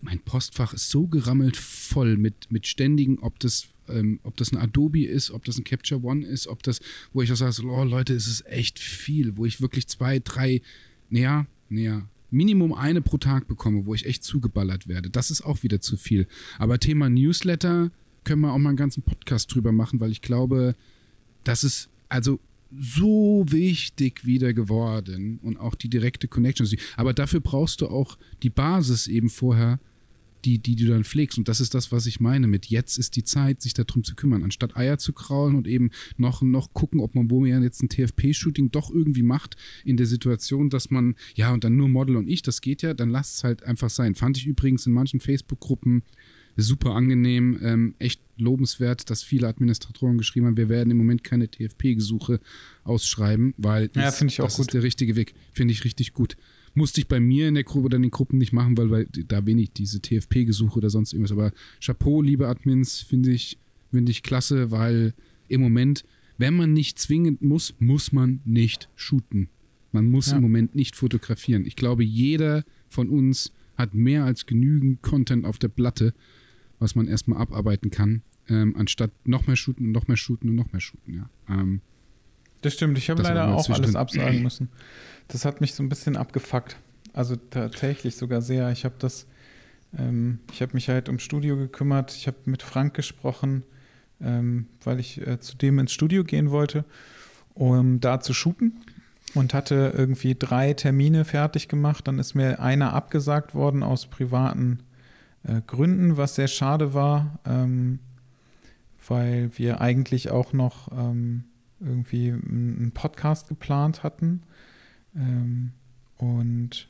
mein Postfach ist so gerammelt voll mit, mit ständigen, ob das, ähm, ob das ein Adobe ist, ob das ein Capture One ist, ob das, wo ich auch sage, oh Leute, es ist echt viel, wo ich wirklich zwei, drei, naja, naja, Minimum eine pro Tag bekomme, wo ich echt zugeballert werde. Das ist auch wieder zu viel. Aber Thema Newsletter können wir auch mal einen ganzen Podcast drüber machen, weil ich glaube, das ist also so wichtig wieder geworden und auch die direkte Connection. Aber dafür brauchst du auch die Basis eben vorher, die, die du dann pflegst. Und das ist das, was ich meine mit jetzt ist die Zeit, sich darum zu kümmern, anstatt Eier zu kraulen und eben noch, noch gucken, ob man wo man jetzt ein TFP-Shooting doch irgendwie macht in der Situation, dass man, ja, und dann nur Model und ich, das geht ja, dann lass es halt einfach sein. Fand ich übrigens in manchen Facebook-Gruppen super angenehm, ähm, echt lobenswert, dass viele Administratoren geschrieben haben, wir werden im Moment keine TFP-Gesuche ausschreiben, weil ja, das, ich auch das ist der richtige Weg. Finde ich richtig gut. Musste ich bei mir in der Gruppe oder in den Gruppen nicht machen, weil, weil da wenig diese TFP-Gesuche oder sonst irgendwas. Aber Chapeau, liebe Admins, finde ich, finde ich klasse, weil im Moment, wenn man nicht zwingend muss, muss man nicht shooten. Man muss ja. im Moment nicht fotografieren. Ich glaube, jeder von uns hat mehr als genügend Content auf der Platte, was man erstmal abarbeiten kann, ähm, anstatt noch mehr shooten und noch mehr shooten und noch mehr shooten, ja. Ähm, das stimmt, ich habe leider auch alles absagen *clears throat* müssen. Das hat mich so ein bisschen abgefuckt. Also tatsächlich sogar sehr. Ich habe das, ähm, ich habe mich halt ums Studio gekümmert. Ich habe mit Frank gesprochen, ähm, weil ich äh, zu dem ins Studio gehen wollte, um da zu shooten und hatte irgendwie drei Termine fertig gemacht. Dann ist mir einer abgesagt worden aus privaten äh, Gründen, was sehr schade war, ähm, weil wir eigentlich auch noch ähm, irgendwie einen Podcast geplant hatten. Ähm, und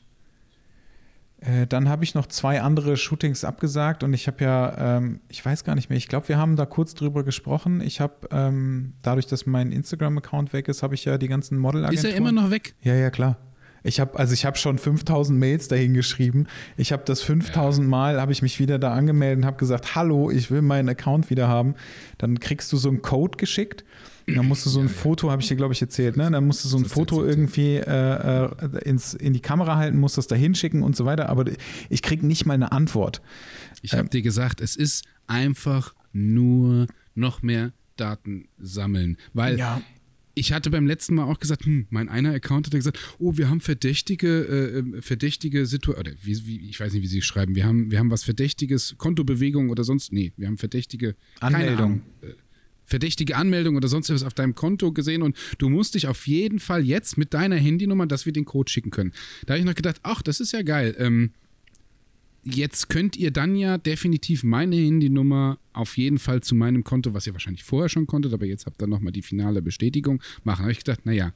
äh, dann habe ich noch zwei andere Shootings abgesagt und ich habe ja, ähm, ich weiß gar nicht mehr, ich glaube, wir haben da kurz drüber gesprochen. Ich habe, ähm, dadurch, dass mein Instagram-Account weg ist, habe ich ja die ganzen Modelagenturen. Ist er immer noch weg? Ja, ja, klar. Ich habe also ich habe schon 5000 Mails dahin geschrieben. Ich habe das 5000 ja. Mal habe ich mich wieder da angemeldet und habe gesagt, hallo, ich will meinen Account wieder haben. Dann kriegst du so einen Code geschickt. Dann musst du so ein ja, Foto, habe ich dir glaube ich erzählt, ne? Dann musst du so ein Foto irgendwie äh, äh, ins, in die Kamera halten, musst das da hinschicken und so weiter. Aber ich kriege nicht mal eine Antwort. Ich habe ähm, dir gesagt, es ist einfach nur noch mehr Daten sammeln, weil ja ich hatte beim letzten Mal auch gesagt, hm, mein einer Account hat gesagt, oh, wir haben verdächtige, äh, äh verdächtige Situationen, oder wie, wie, ich weiß nicht, wie sie schreiben, wir haben, wir haben was Verdächtiges, Kontobewegung oder sonst, nee, wir haben verdächtige Anmeldung. Äh, verdächtige Anmeldung oder sonst was auf deinem Konto gesehen und du musst dich auf jeden Fall jetzt mit deiner Handynummer, dass wir den Code schicken können. Da habe ich noch gedacht, ach, das ist ja geil. Ähm, jetzt könnt ihr dann ja definitiv meine Handynummer auf jeden Fall zu meinem Konto, was ihr wahrscheinlich vorher schon konntet, aber jetzt habt ihr nochmal die finale Bestätigung machen. Habe ich gedacht, naja,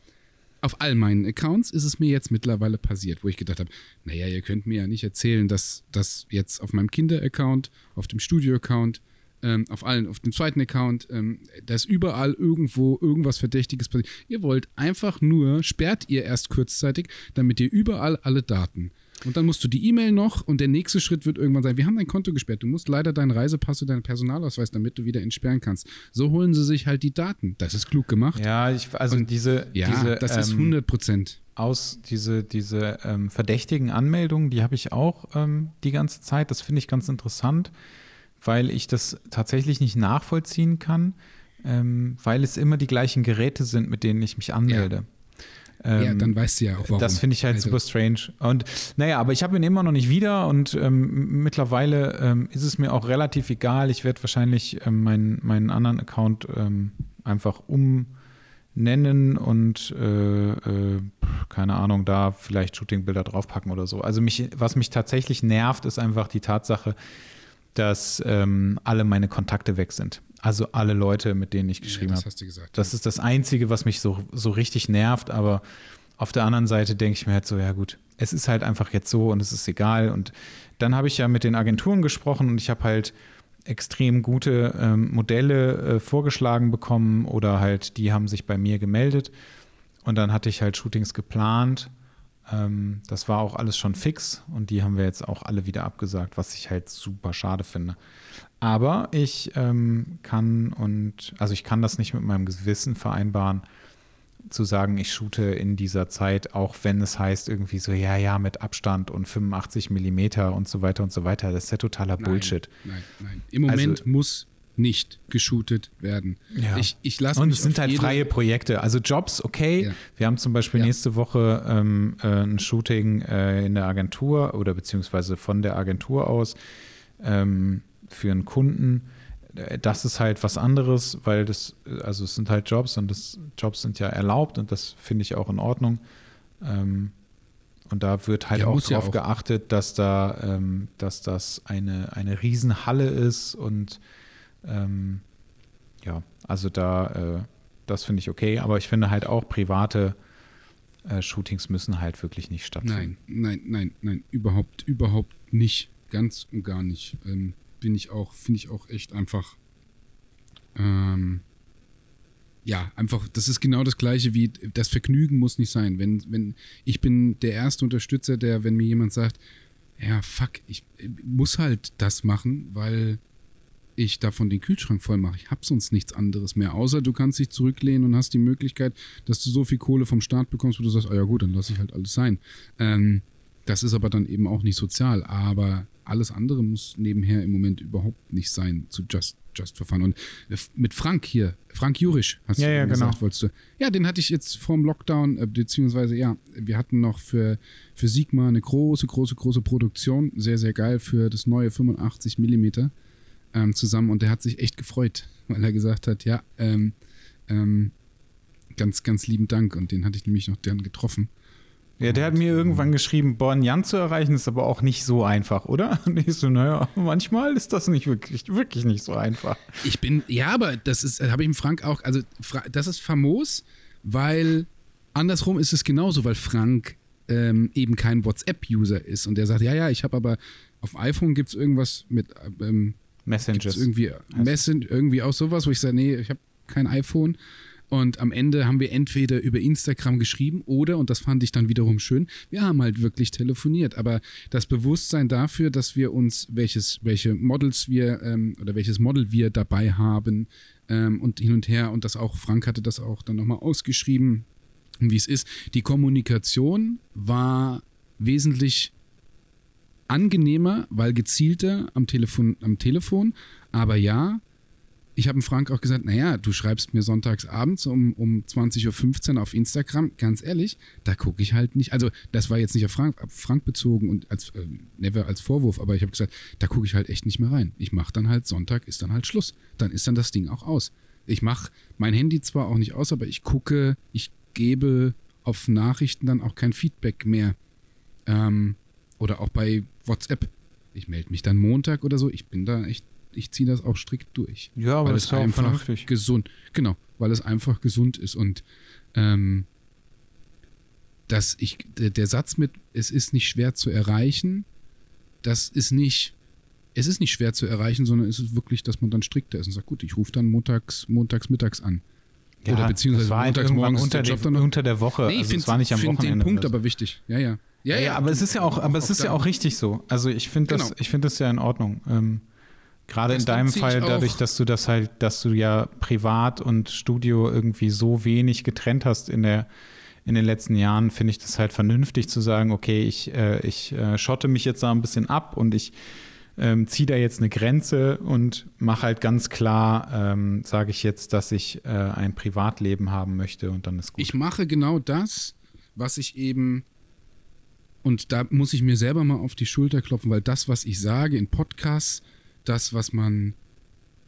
auf all meinen Accounts ist es mir jetzt mittlerweile passiert, wo ich gedacht habe, naja, ihr könnt mir ja nicht erzählen, dass das jetzt auf meinem Kinder-Account, auf dem Studio-Account, ähm, auf allen, auf dem zweiten Account, ähm, dass überall irgendwo irgendwas Verdächtiges passiert. Ihr wollt einfach nur, sperrt ihr erst kurzzeitig, damit ihr überall alle Daten und dann musst du die E-Mail noch und der nächste Schritt wird irgendwann sein, wir haben dein Konto gesperrt, du musst leider deinen Reisepass und deinen Personalausweis, damit du wieder entsperren kannst. So holen sie sich halt die Daten. Das ist klug gemacht. Ja, ich, also und diese, ja, diese, das ist 100 ähm, Prozent. Aus diese, diese ähm, verdächtigen Anmeldungen, die habe ich auch ähm, die ganze Zeit. Das finde ich ganz interessant, weil ich das tatsächlich nicht nachvollziehen kann, ähm, weil es immer die gleichen Geräte sind, mit denen ich mich anmelde. Ja. Ähm, ja, dann weißt du ja auch warum. Das finde ich halt also. super strange. Und naja, aber ich habe ihn immer noch nicht wieder und ähm, mittlerweile ähm, ist es mir auch relativ egal. Ich werde wahrscheinlich ähm, meinen, meinen anderen Account ähm, einfach umnennen und äh, äh, keine Ahnung, da vielleicht Shootingbilder draufpacken oder so. Also mich, was mich tatsächlich nervt, ist einfach die Tatsache, dass ähm, alle meine Kontakte weg sind. Also alle Leute, mit denen ich geschrieben ja, habe. Das hast du gesagt. Das ist das Einzige, was mich so, so richtig nervt, aber auf der anderen Seite denke ich mir halt so, ja gut, es ist halt einfach jetzt so und es ist egal. Und dann habe ich ja mit den Agenturen gesprochen und ich habe halt extrem gute ähm, Modelle äh, vorgeschlagen bekommen oder halt die haben sich bei mir gemeldet. Und dann hatte ich halt Shootings geplant. Ähm, das war auch alles schon fix und die haben wir jetzt auch alle wieder abgesagt, was ich halt super schade finde. Aber ich ähm, kann und also ich kann das nicht mit meinem Gewissen vereinbaren, zu sagen, ich shoote in dieser Zeit, auch wenn es heißt irgendwie so, ja, ja, mit Abstand und 85 Millimeter und so weiter und so weiter. Das ist ja totaler Nein, Bullshit. Nein, nein. Im Moment Also- muss nicht geshootet werden. Ja. Ich, ich lasse Und es sind halt freie Projekte. Also Jobs, okay. Ja. Wir haben zum Beispiel Ja. nächste Woche ähm, äh, ein Shooting äh, in der Agentur oder beziehungsweise von der Agentur aus ähm, für einen Kunden. Äh, Das ist halt was anderes, weil das, äh, also es sind halt Jobs und das Jobs sind ja erlaubt und das finde ich auch in Ordnung. Ähm, und da wird halt Ja, auch ja darauf auch. geachtet, dass da, ähm, dass das eine, eine Riesenhalle ist und ähm, ja, also da, äh, das finde ich okay, aber ich finde halt auch private äh, Shootings müssen halt wirklich nicht stattfinden. Nein, nein, nein, nein, überhaupt, überhaupt nicht. Ganz und gar nicht. Ähm, bin ich auch, finde ich auch echt einfach. Ähm, ja, einfach, das ist genau das gleiche wie das Vergnügen muss nicht sein. Wenn, wenn, ich bin der erste Unterstützer, der, wenn mir jemand sagt, ja, fuck, ich muss halt das machen, weil ich davon den Kühlschrank voll mache. Ich habe sonst nichts anderes mehr, außer du kannst dich zurücklehnen und hast die Möglichkeit, dass du so viel Kohle vom Staat bekommst, wo du sagst, ah ja gut, dann lasse ich halt alles sein. Ähm, das ist aber dann eben auch nicht sozial, aber alles andere muss nebenher im Moment überhaupt nicht sein zu Just, Just for Fun. Und äh, mit Frank hier, Frank Jurisch, hast Ja, du ja, eben gesagt, genau. wolltest du. Ja, den hatte ich jetzt vorm Lockdown, äh, beziehungsweise ja, wir hatten noch für, für Sigma eine große, große, große Produktion, sehr, sehr geil für das neue 85 Millimeter ähm, zusammen und der hat sich echt gefreut, *laughs* weil er gesagt hat, ja, ähm, ähm, ganz, ganz lieben Dank und den hatte ich nämlich noch dann getroffen. Ja, der hat mir irgendwann geschrieben, Born Jan zu erreichen ist aber auch nicht so einfach, oder? *laughs* Und ich so, naja, manchmal ist das nicht wirklich, wirklich nicht so einfach. Ich bin, ja, aber das ist, habe ich dem Frank auch, also das ist famos, weil andersrum ist es genauso, weil Frank ähm, eben kein WhatsApp-User ist und der sagt, ja, ja, ich habe aber auf dem iPhone gibt es irgendwas mit ähm, Messengers. irgendwie Messen, irgendwie auch sowas, wo ich sage, nee, ich habe kein iPhone. Und am Ende haben wir entweder über Instagram geschrieben oder, und das fand ich dann wiederum schön, wir haben halt wirklich telefoniert. Aber das Bewusstsein dafür, dass wir uns, welches, welche Models wir ähm, oder welches Model wir dabei haben ähm, und hin und her, und das auch, Frank hatte das auch dann nochmal ausgeschrieben, wie es ist. Die Kommunikation war wesentlich angenehmer, weil gezielter am Telefon, am Telefon. Aber ja, ich habe Frank auch gesagt, naja, du schreibst mir sonntags abends um, um 20.15 Uhr auf Instagram. Ganz ehrlich, da gucke ich halt nicht. Also, das war jetzt nicht auf Frank, auf Frank bezogen und als äh, never als Vorwurf, aber ich habe gesagt, da gucke ich halt echt nicht mehr rein. Ich mache dann halt Sonntag, ist dann halt Schluss. Dann ist dann das Ding auch aus. Ich mache mein Handy zwar auch nicht aus, aber ich gucke, ich gebe auf Nachrichten dann auch kein Feedback mehr. Ähm, oder auch bei WhatsApp. Ich melde mich dann Montag oder so. Ich bin da echt, ich ziehe das auch strikt durch. Ja, aber weil das es ist ja einfach vernünftig. gesund, genau, weil es einfach gesund ist und ähm, dass ich der, der Satz mit es ist nicht schwer zu erreichen, das ist nicht es ist nicht schwer zu erreichen, sondern es ist wirklich, dass man dann strikter ist und sagt, gut, ich rufe dann montags, montags mittags an. Oder beziehungsweise halt montags morgens unter, der der, Job dann noch- unter der Woche. Nee, ich also finde find den Punkt aber wichtig. Ja, ja. Ja, ja, aber es ist ja auch, aber es ist ja auch richtig so. Also ich finde das, Genau. ich finde das ja in Ordnung. Ähm, Gerade in Das deinem beziehe ich Fall, dadurch, dass du das halt, dass du ja privat und Studio irgendwie so wenig getrennt hast in der in den letzten Jahren, finde ich das halt vernünftig zu sagen, okay, ich, äh, ich äh, schotte mich jetzt da ein bisschen ab und ich ähm, ziehe da jetzt eine Grenze und mache halt ganz klar, ähm, sage ich jetzt, dass ich äh, ein Privatleben haben möchte und dann ist gut. Ich mache genau das, was ich eben, und da muss ich mir selber mal auf die Schulter klopfen, weil das, was ich sage in Podcasts, das, was man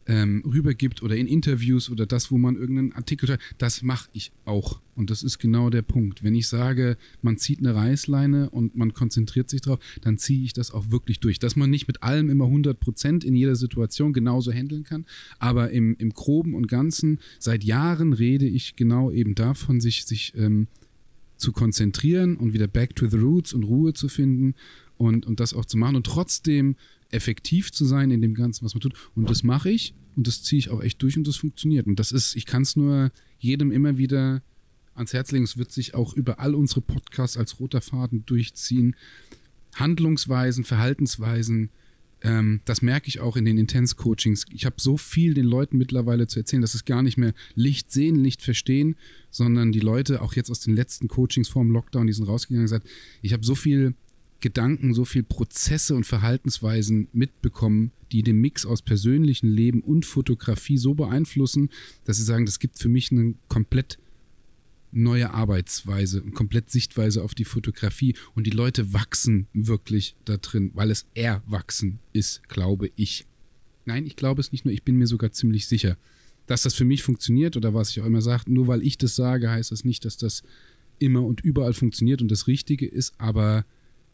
ähm, rübergibt oder in Interviews oder das, wo man irgendeinen Artikel schreibt, das mache ich auch. Und das ist genau der Punkt. Wenn ich sage, man zieht eine Reißleine und man konzentriert sich drauf, dann ziehe ich das auch wirklich durch. Dass man nicht mit allem immer 100 Prozent in jeder Situation genauso handeln kann, aber im, im Groben und Ganzen, seit Jahren rede ich genau eben davon, sich, sich ähm, zu konzentrieren und wieder back to the roots und Ruhe zu finden und, und das auch zu machen und trotzdem effektiv zu sein in dem Ganzen, was man tut. Und das mache ich und das ziehe ich auch echt durch und das funktioniert. Und das ist, ich kann es nur jedem immer wieder ans Herz legen. Es wird sich auch über all unsere Podcasts als roter Faden durchziehen. Handlungsweisen, Verhaltensweisen, ähm, das merke ich auch in den Intense-Coachings. Ich habe so viel den Leuten mittlerweile zu erzählen, dass es gar nicht mehr Licht sehen, Licht verstehen, sondern die Leute, auch jetzt aus den letzten Coachings vor dem Lockdown, die sind rausgegangen gesagt, ich habe so viel Gedanken, so viel Prozesse und Verhaltensweisen mitbekommen, die den Mix aus persönlichem Leben und Fotografie so beeinflussen, dass sie sagen, das gibt für mich eine komplett neue Arbeitsweise und komplett Sichtweise auf die Fotografie. Und die Leute wachsen wirklich da drin, weil es erwachsen ist, glaube ich. Nein, ich glaube es nicht nur, ich bin mir sogar ziemlich sicher, dass das für mich funktioniert oder was ich auch immer sage, nur weil ich das sage, heißt das nicht, dass das immer und überall funktioniert und das Richtige ist, aber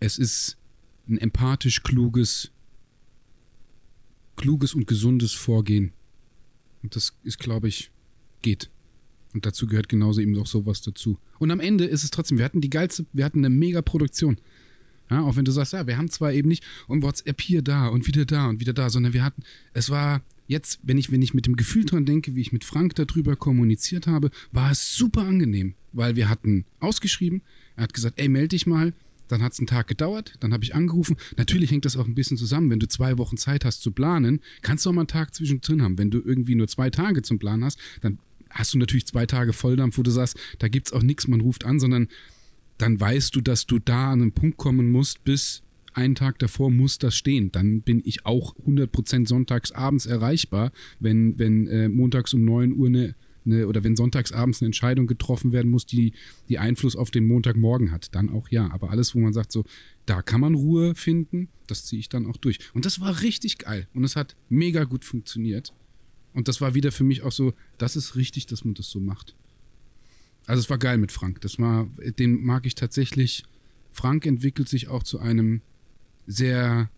es ist ein empathisch kluges, kluges und gesundes Vorgehen. Und das ist, glaube ich, geht. Und dazu gehört genauso eben auch sowas dazu. Und am Ende ist es trotzdem, wir hatten die geilste, wir hatten eine mega Produktion. Ja, auch wenn du sagst, ja, wir haben zwar eben nicht und WhatsApp hier da und wieder da und wieder da, sondern wir hatten, es war jetzt, wenn ich, wenn ich mit dem Gefühl dran denke, wie ich mit Frank darüber kommuniziert habe, war es super angenehm, weil wir hatten ausgeschrieben, er hat gesagt, ey, melde dich mal, dann hat es einen Tag gedauert, dann habe ich angerufen. Natürlich hängt das auch ein bisschen zusammen. Wenn du zwei Wochen Zeit hast zu planen, kannst du auch mal einen Tag zwischendrin haben. Wenn du irgendwie nur zwei Tage zum Planen hast, dann hast du natürlich zwei Tage Volldampf, wo du sagst, da gibt es auch nichts, man ruft an, sondern dann weißt du, dass du da an einen Punkt kommen musst, bis einen Tag davor muss das stehen. Dann bin ich auch 100% sonntags abends erreichbar, wenn, wenn äh, montags um 9 Uhr eine eine, oder wenn sonntagsabends eine Entscheidung getroffen werden muss, die, die Einfluss auf den Montagmorgen hat, dann auch ja. Aber alles, wo man sagt, so, da kann man Ruhe finden, das ziehe ich dann auch durch. Und das war richtig geil. Und es hat mega gut funktioniert. Und das war wieder für mich auch so, das ist richtig, dass man das so macht. Also es war geil mit Frank. Das war, den mag ich tatsächlich. Frank entwickelt sich auch zu einem sehr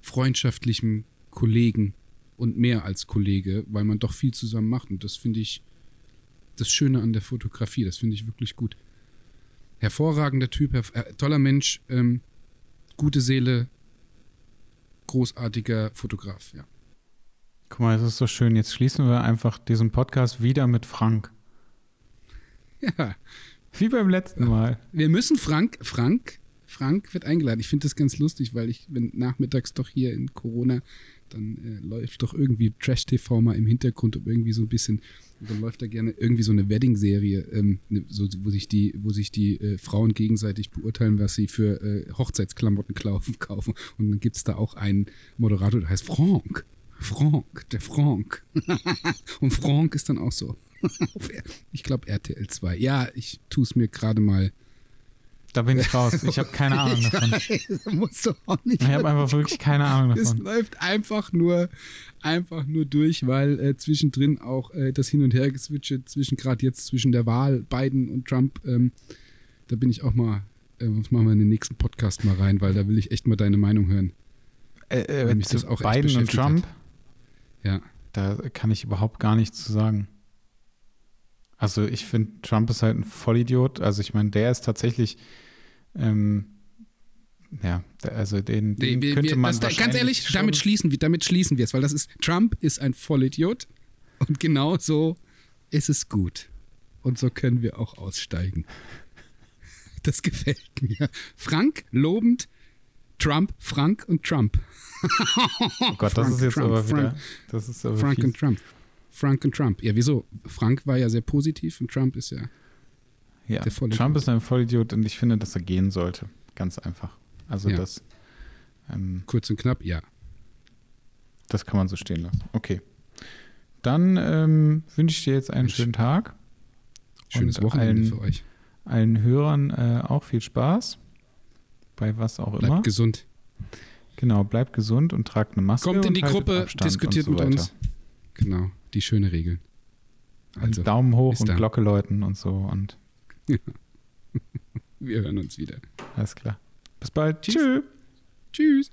freundschaftlichen Kollegen und mehr als Kollege, weil man doch viel zusammen macht. Und das finde ich, das Schöne an der Fotografie. Das finde ich wirklich gut. Hervorragender Typ, herv äh, toller Mensch, ähm, gute Seele, großartiger Fotograf, ja. Guck mal, das ist so schön. Jetzt schließen wir einfach diesen Podcast wieder mit Frank. Ja. Wie beim letzten Mal. Wir müssen Frank, Frank, Frank wird eingeladen. Ich finde das ganz lustig, weil ich, wenn nachmittags doch hier in Corona, dann äh, läuft doch irgendwie Trash-TV mal im Hintergrund, um irgendwie so ein bisschen dann läuft da gerne irgendwie so eine Wedding-Serie, ähm, ne, so, wo sich die, wo sich die äh, Frauen gegenseitig beurteilen, was sie für äh, Hochzeitsklamotten kaufen. Und dann gibt es da auch einen Moderator, der heißt Frank. Frank, der Frank. *laughs* und Frank ist dann auch so. *laughs* ich glaube RTL 2. Ja, ich tue es mir gerade mal da bin ich raus. Ich habe keine *laughs* Ahnung davon. Weiß, musst du auch nicht. Ich habe einfach wirklich keine Ahnung davon. Es läuft einfach nur, einfach nur durch, weil äh, zwischendrin auch äh, das Hin- und Her-Geswitche zwischen gerade jetzt zwischen der Wahl Biden und Trump, ähm, da bin ich auch mal, äh, machen wir in den nächsten Podcast mal rein, weil da will ich echt mal deine Meinung hören. Äh, äh, mich das auch Biden und Trump? Hat. Ja. Da kann ich überhaupt gar nichts zu sagen. Also ich finde, Trump ist halt ein Vollidiot. Also ich meine, der ist tatsächlich ähm, ja, also den, den wir, könnte man das, Ganz ehrlich, damit schließen, wir, damit schließen wir es, weil das ist, Trump ist ein Vollidiot und genau so ist es gut. Und so können wir auch aussteigen. Das gefällt mir. Frank lobend, Trump, Frank und Trump. Oh Gott, Frank, das ist jetzt Trump, aber wieder. Frank, das ist aber Frank fies. und Trump. Frank und Trump. Ja, wieso? Frank war ja sehr positiv und Trump ist ja ja, Trump ist ein Vollidiot und ich finde, dass er gehen sollte. Ganz einfach. Also ja. das. Ähm, Kurz und knapp, ja. Das kann man so stehen lassen. Okay. Dann ähm, wünsche ich dir jetzt einen schönen Tag. Schönes Wochenende allen, für euch. Allen Hörern äh, auch viel Spaß. Bei was auch bleibt immer. Bleibt gesund. Genau, bleibt gesund und tragt eine Maske. Kommt in die Gruppe, Abstand diskutiert so mit uns. Genau, die schöne Regel. Also, und Daumen hoch und. Glocke läuten und so und. Wir hören uns wieder. Alles klar. Bis bald. Tschüss. Tschüss.